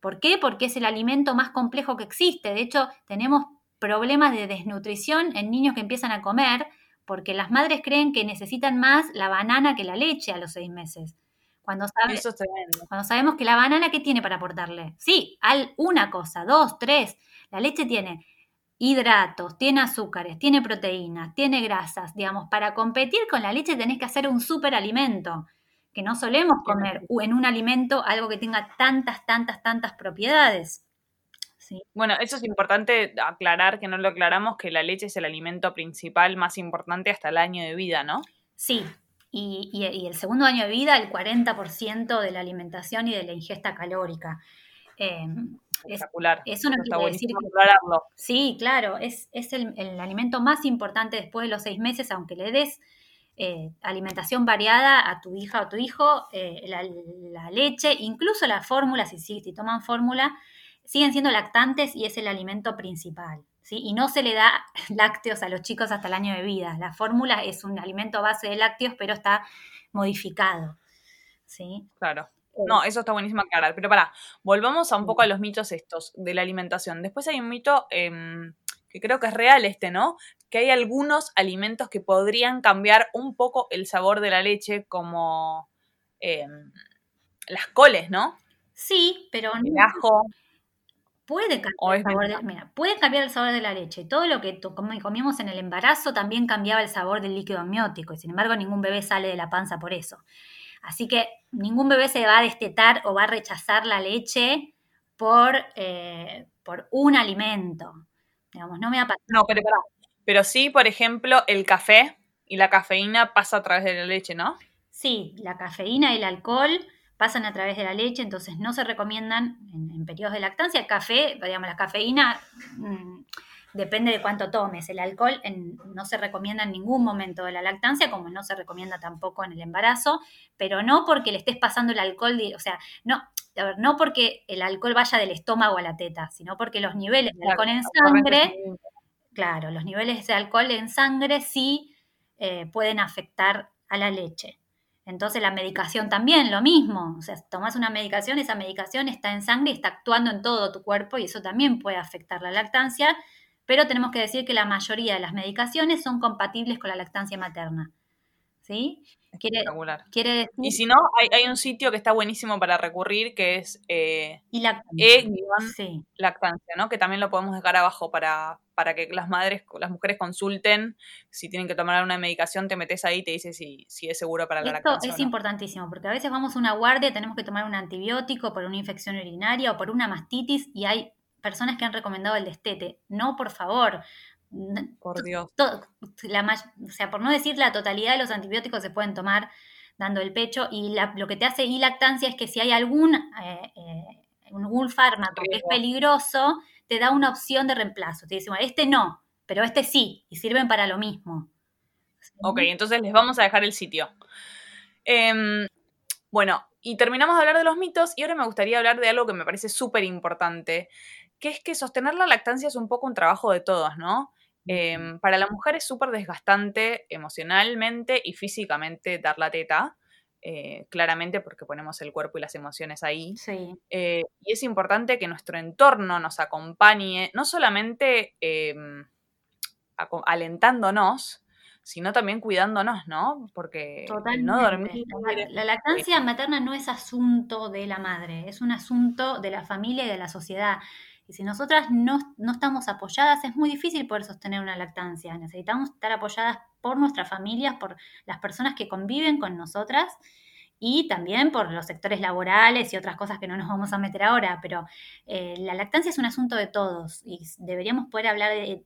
[SPEAKER 2] ¿Por qué? Porque es el alimento más complejo que existe. De hecho, tenemos problemas de desnutrición en niños que empiezan a comer porque las madres creen que necesitan más la banana que la leche a los seis meses. Cuando, cuando sabemos que la banana, ¿qué tiene para aportarle? Sí, al, una cosa, dos, tres. La leche tiene hidratos, tiene azúcares, tiene proteínas, tiene grasas. Digamos, para competir con la leche tenés que hacer un superalimento, que no solemos comer en un alimento algo que tenga tantas, tantas, tantas propiedades.
[SPEAKER 1] Bueno, eso es importante aclarar, que no lo aclaramos, que la leche es el alimento principal más importante hasta el año de vida, ¿no?
[SPEAKER 2] Sí, y, el segundo año de vida el 40% de la alimentación y de la ingesta calórica.
[SPEAKER 1] Eh, Espectacular.
[SPEAKER 2] eso no quiere decir que, Sí, claro, es, el, alimento más importante después de los seis meses, aunque le des eh, alimentación variada a tu hija o tu hijo, eh, la, leche, incluso la fórmula, si, si toman fórmula, siguen siendo lactantes y es el alimento principal. Y no se le da lácteos a los chicos hasta el año de vida. La fórmula es un alimento base de lácteos, pero está modificado, ¿sí?
[SPEAKER 1] Claro. Eh, no, eso está buenísimo aclarar. Pero para, volvamos a un poco a los mitos estos de la alimentación. Después hay un mito em, que creo que es real este, ¿no? Que hay algunos alimentos que podrían cambiar un poco el sabor de la leche, como, em, las coles, ¿no?
[SPEAKER 2] Sí, pero
[SPEAKER 1] El ajo.
[SPEAKER 2] Puede cambiar, el sabor de, mira, puede cambiar el sabor de la leche. Todo lo que comimos en el embarazo también cambiaba el sabor del líquido amniótico y sin embargo ningún bebé sale de la panza por eso. Así que ningún bebé se va a destetar o va a rechazar la leche por, eh, por un alimento. Digamos, no me ha pasado.
[SPEAKER 1] No, pero, pero sí, por ejemplo, el café y la cafeína pasa a través de la leche, ¿no?
[SPEAKER 2] Sí, la cafeína y el alcohol pasan a través de la leche, entonces no se recomiendan en, periodos de lactancia. El café, digamos, la cafeína mm, depende de cuánto tomes. El alcohol no se recomienda en ningún momento de la lactancia, como no se recomienda tampoco en el embarazo, pero no porque le estés pasando el alcohol, o sea, no, no porque el alcohol vaya del estómago a la teta, sino porque los niveles de alcohol en sangre, claro, los niveles de alcohol en sangre sí eh, pueden afectar a la leche. Entonces la medicación también, lo mismo. O sea, tomas una medicación, esa medicación está en sangre y está actuando en todo tu cuerpo y eso también puede afectar la lactancia, pero tenemos que decir que la mayoría de las medicaciones son compatibles con la lactancia materna. ¿Sí?
[SPEAKER 1] Quiere, quiere decir... Y si no, hay, un sitio que está buenísimo para recurrir que es eh,
[SPEAKER 2] y lactancia.
[SPEAKER 1] E lactancia, ¿no? Que también lo podemos dejar abajo para, para que las madres, las mujeres consulten si tienen que tomar una medicación, te metes ahí y te dice si, si es seguro para la
[SPEAKER 2] Esto lactancia. Es importantísimo, porque a veces vamos a una guardia, tenemos que tomar un antibiótico por una infección urinaria o por una mastitis y hay personas que han recomendado el destete. No, por favor.
[SPEAKER 1] Por Dios.
[SPEAKER 2] o sea, por no decir la totalidad de los antibióticos se pueden tomar dando el pecho y lo que te hace y lactancia es que si hay algún, eh, eh, fármaco que es peligroso, te da una opción de reemplazo. Te dice, bueno, este no, pero este sí, y sirven para lo mismo.
[SPEAKER 1] Ok, entonces les vamos a dejar el sitio. Em, bueno, y terminamos de hablar de los mitos y ahora me gustaría hablar de algo que me parece súper importante, que es que sostener la lactancia es un poco un trabajo de todos, ¿no? Em, para la mujer es súper desgastante emocionalmente y físicamente dar la teta, eh, claramente porque ponemos el cuerpo y las emociones ahí.
[SPEAKER 2] Sí.
[SPEAKER 1] Eh, y es importante que nuestro entorno nos acompañe, no solamente em, alentándonos, sino también cuidándonos, ¿no? Porque no dormir.
[SPEAKER 2] La, lactancia materna no es asunto de la madre, es un asunto de la familia y de la sociedad. Y si nosotras no, estamos apoyadas, es muy difícil poder sostener una lactancia. Necesitamos estar apoyadas por nuestras familias, por las personas que conviven con nosotras y también por los sectores laborales y otras cosas que no nos vamos a meter ahora, pero eh, la lactancia es un asunto de todos y deberíamos poder hablar de,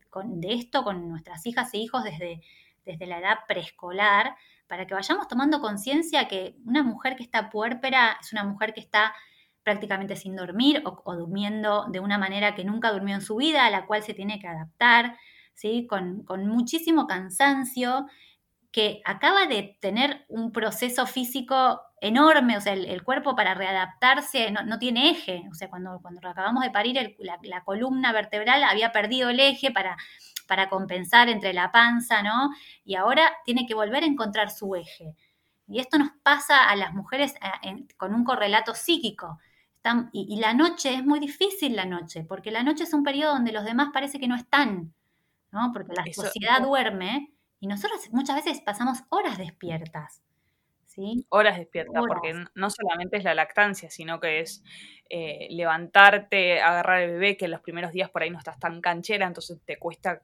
[SPEAKER 2] esto con nuestras hijas e hijos desde, desde la edad preescolar para que vayamos tomando conciencia que una mujer que está puérpera es una mujer que está prácticamente sin dormir o, durmiendo de una manera que nunca durmió en su vida, a la cual se tiene que adaptar, ¿sí? con, muchísimo cansancio, que acaba de tener un proceso físico enorme, o sea, el, cuerpo para readaptarse no, tiene eje, o sea, cuando, cuando acabamos de parir, la, columna vertebral había perdido el eje para, para compensar entre la panza, ¿no? Y ahora tiene que volver a encontrar su eje. Y esto nos pasa a las mujeres eh, con un correlato psíquico y, la noche es muy difícil la noche, porque la noche es un periodo donde los demás parece que no están, ¿no? Porque la sociedad duerme y nosotros muchas veces pasamos horas despiertas. ¿Sí?
[SPEAKER 1] Horas despiertas, porque no solamente es la lactancia, sino que es eh, levantarte, agarrar el bebé, que en los primeros días por ahí no estás tan canchera, entonces te cuesta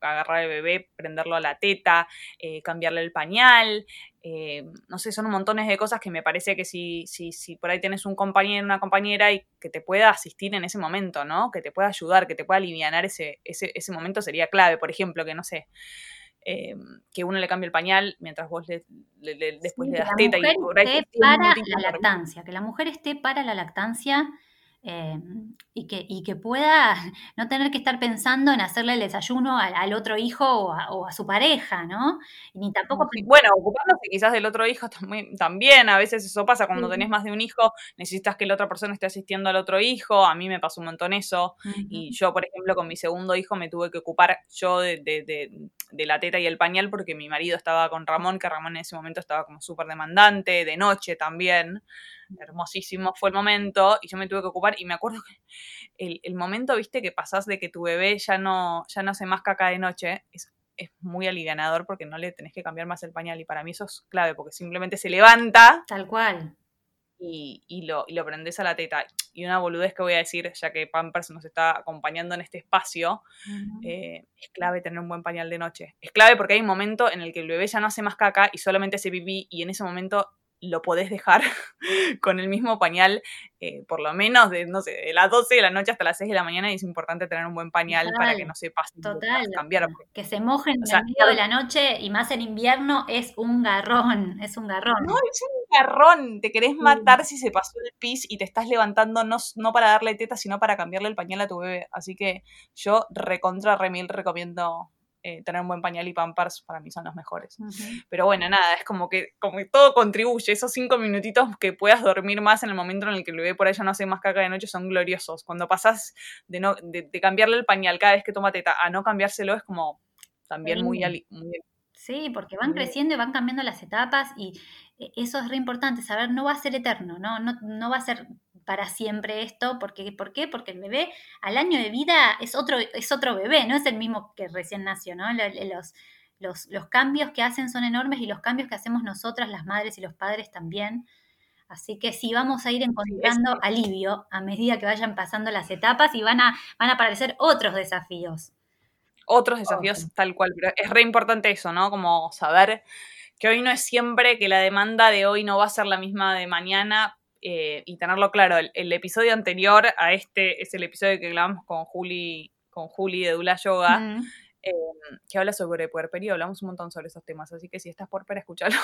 [SPEAKER 1] agarrar el bebé, prenderlo a la teta, eh, cambiarle el pañal, eh, no sé, son un montones de cosas que me parece que si, si, si por ahí tienes un compañero, una compañera y que te pueda asistir en ese momento, ¿no? Que te pueda ayudar, que te pueda aliviar ese, ese, ese momento sería clave. Por ejemplo, que no sé, eh, que uno le cambie el pañal mientras vos le, después le das teta
[SPEAKER 2] y por ahí para la lactancia, que la mujer esté para la lactancia Em, y, que, y que pueda no tener que estar pensando en hacerle el desayuno al, otro hijo o a, su pareja, ¿no? Ni tampoco...
[SPEAKER 1] Bueno, ocupándose quizás del otro hijo también, a veces eso pasa cuando tenés más de un hijo, necesitas que la otra persona esté asistiendo al otro hijo, a mí me pasó un montón eso, y yo, por ejemplo, con mi segundo hijo me tuve que ocupar yo de, de, de la teta y el pañal porque mi marido estaba con Ramón, que Ramón en ese momento estaba como súper demandante, de noche también hermosísimo fue el momento y yo me tuve que ocupar y me acuerdo que el, momento, viste, que pasás de que tu bebé ya no, ya no hace más caca de noche, es, es muy alivianador porque no le tenés que cambiar más el pañal y para mí eso es clave porque simplemente se levanta.
[SPEAKER 2] Tal cual.
[SPEAKER 1] y, lo, y lo prendes a la teta. Y una boludez que voy a decir, ya que Pampers nos está acompañando en este espacio, eh, es clave tener un buen pañal de noche. Es clave porque hay un momento en el que el bebé ya no hace más caca y solamente hace pipí y en ese momento lo podés dejar con el mismo pañal, eh, por lo menos de, no sé, de las 12 de la noche hasta las 6 de la mañana y es importante tener un buen pañal para que no se pase
[SPEAKER 2] total, cambiar. Que se mojen en el medio de la noche y más en invierno es un garrón, es un garrón.
[SPEAKER 1] No, es un garrón, te querés matar si se pasó el pis y te estás levantando no, no para darle teta, sino para cambiarle el pañal a tu bebé. Así que yo recontra remil recomiendo eh, tener un buen pañal y pampers para mí son los mejores. Pero bueno, nada, es como que, como todo contribuye. Esos cinco minutitos que puedas dormir más en el momento en el que el bebé por allá no hace más caca de noche son gloriosos. Cuando pasas de, no, de, cambiarle el pañal cada vez que toma teta a no cambiárselo es como también muy, muy
[SPEAKER 2] Sí, porque van creciendo y van cambiando las etapas y eh, eso es re importante, saber no va a ser eterno, ¿no? No, no va a ser para siempre esto, porque, ¿por qué? Porque el bebé al año de vida es otro, es otro bebé, no es el mismo que recién nació, ¿no? Los, los, los cambios que hacen son enormes y los cambios que hacemos nosotras, las madres y los padres también. Así que sí, vamos a ir encontrando alivio a medida que vayan pasando las etapas y van a, van a aparecer otros desafíos.
[SPEAKER 1] Otros desafíos tal cual, pero es re importante eso, ¿no? Como saber que hoy no es siempre, que la demanda de hoy no va a ser la misma de mañana, eh, y tenerlo claro, el, episodio anterior a este es el episodio que grabamos con Juli, con Juli de Dula Yoga, eh, que habla sobre puerperio, hablamos un montón sobre esos temas, así que si estás puerpera, escúchalo.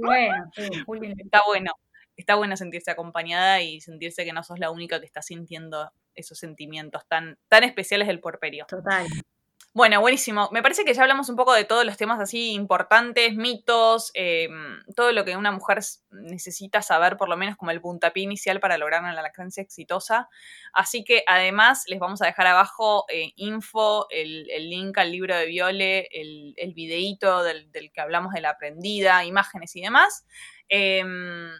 [SPEAKER 2] bueno,
[SPEAKER 1] está bueno, está bueno sentirse acompañada y sentirse que no sos la única que está sintiendo esos sentimientos tan, tan especiales del puerperio.
[SPEAKER 2] Total.
[SPEAKER 1] Bueno, buenísimo. Me parece que ya hablamos un poco de todos los temas así importantes, mitos, em, todo lo que una mujer necesita saber, por lo menos como el puntapié inicial para lograr una lactancia exitosa. Así que además les vamos a dejar abajo eh, info, el, link al libro de Viole, el, el videíto del, que hablamos de la aprendida, imágenes y demás. Em,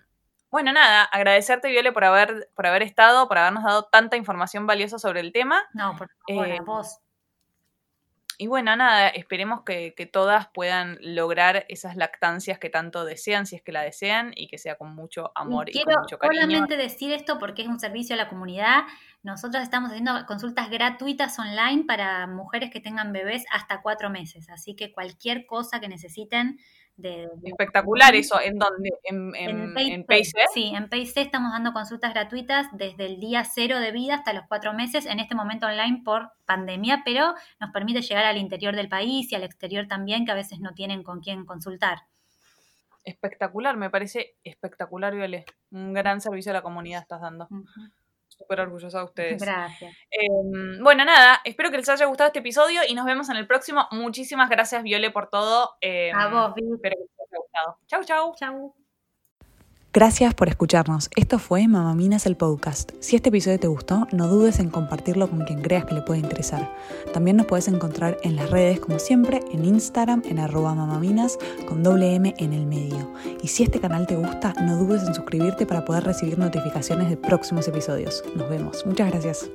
[SPEAKER 1] bueno, nada, agradecerte, Viole, por haber, por haber estado, por habernos dado tanta información valiosa sobre el tema.
[SPEAKER 2] No, por favor, eh, vos.
[SPEAKER 1] Y bueno, nada, esperemos que, todas puedan lograr esas lactancias que tanto desean, si es que la desean, y que sea con mucho amor y, con mucho cariño.
[SPEAKER 2] solamente decir esto porque es un servicio a la comunidad. Nosotros estamos haciendo consultas gratuitas online para mujeres que tengan bebés hasta cuatro meses. Así que cualquier cosa que necesiten,
[SPEAKER 1] Espectacular eso, ¿en dónde? ¿En, en, en,
[SPEAKER 2] Sí, en PayC estamos dando consultas gratuitas desde el día cero de vida hasta los cuatro meses, en este momento online por pandemia, pero nos permite llegar al interior del país y al exterior también, que a veces no tienen con quién consultar.
[SPEAKER 1] Espectacular, me parece espectacular, Viole. Un gran servicio a la comunidad estás dando súper orgullosa de ustedes.
[SPEAKER 2] Gracias.
[SPEAKER 1] Em, bueno, nada, espero que les haya gustado este episodio y nos vemos en el próximo. Muchísimas gracias, Viole, por todo.
[SPEAKER 2] Em, a vos,
[SPEAKER 1] Espero que les haya gustado. Chau, chau.
[SPEAKER 2] Chau.
[SPEAKER 3] Gracias por escucharnos. Esto fue Mamaminas el podcast. Si este episodio te gustó, no dudes en compartirlo con quien creas que le puede interesar. También nos puedes encontrar en las redes, como siempre, en Instagram, en arroba mamaminas, con doble M en el medio. Y si este canal te gusta, no dudes en suscribirte para poder recibir notificaciones de próximos episodios. Nos vemos. Muchas gracias.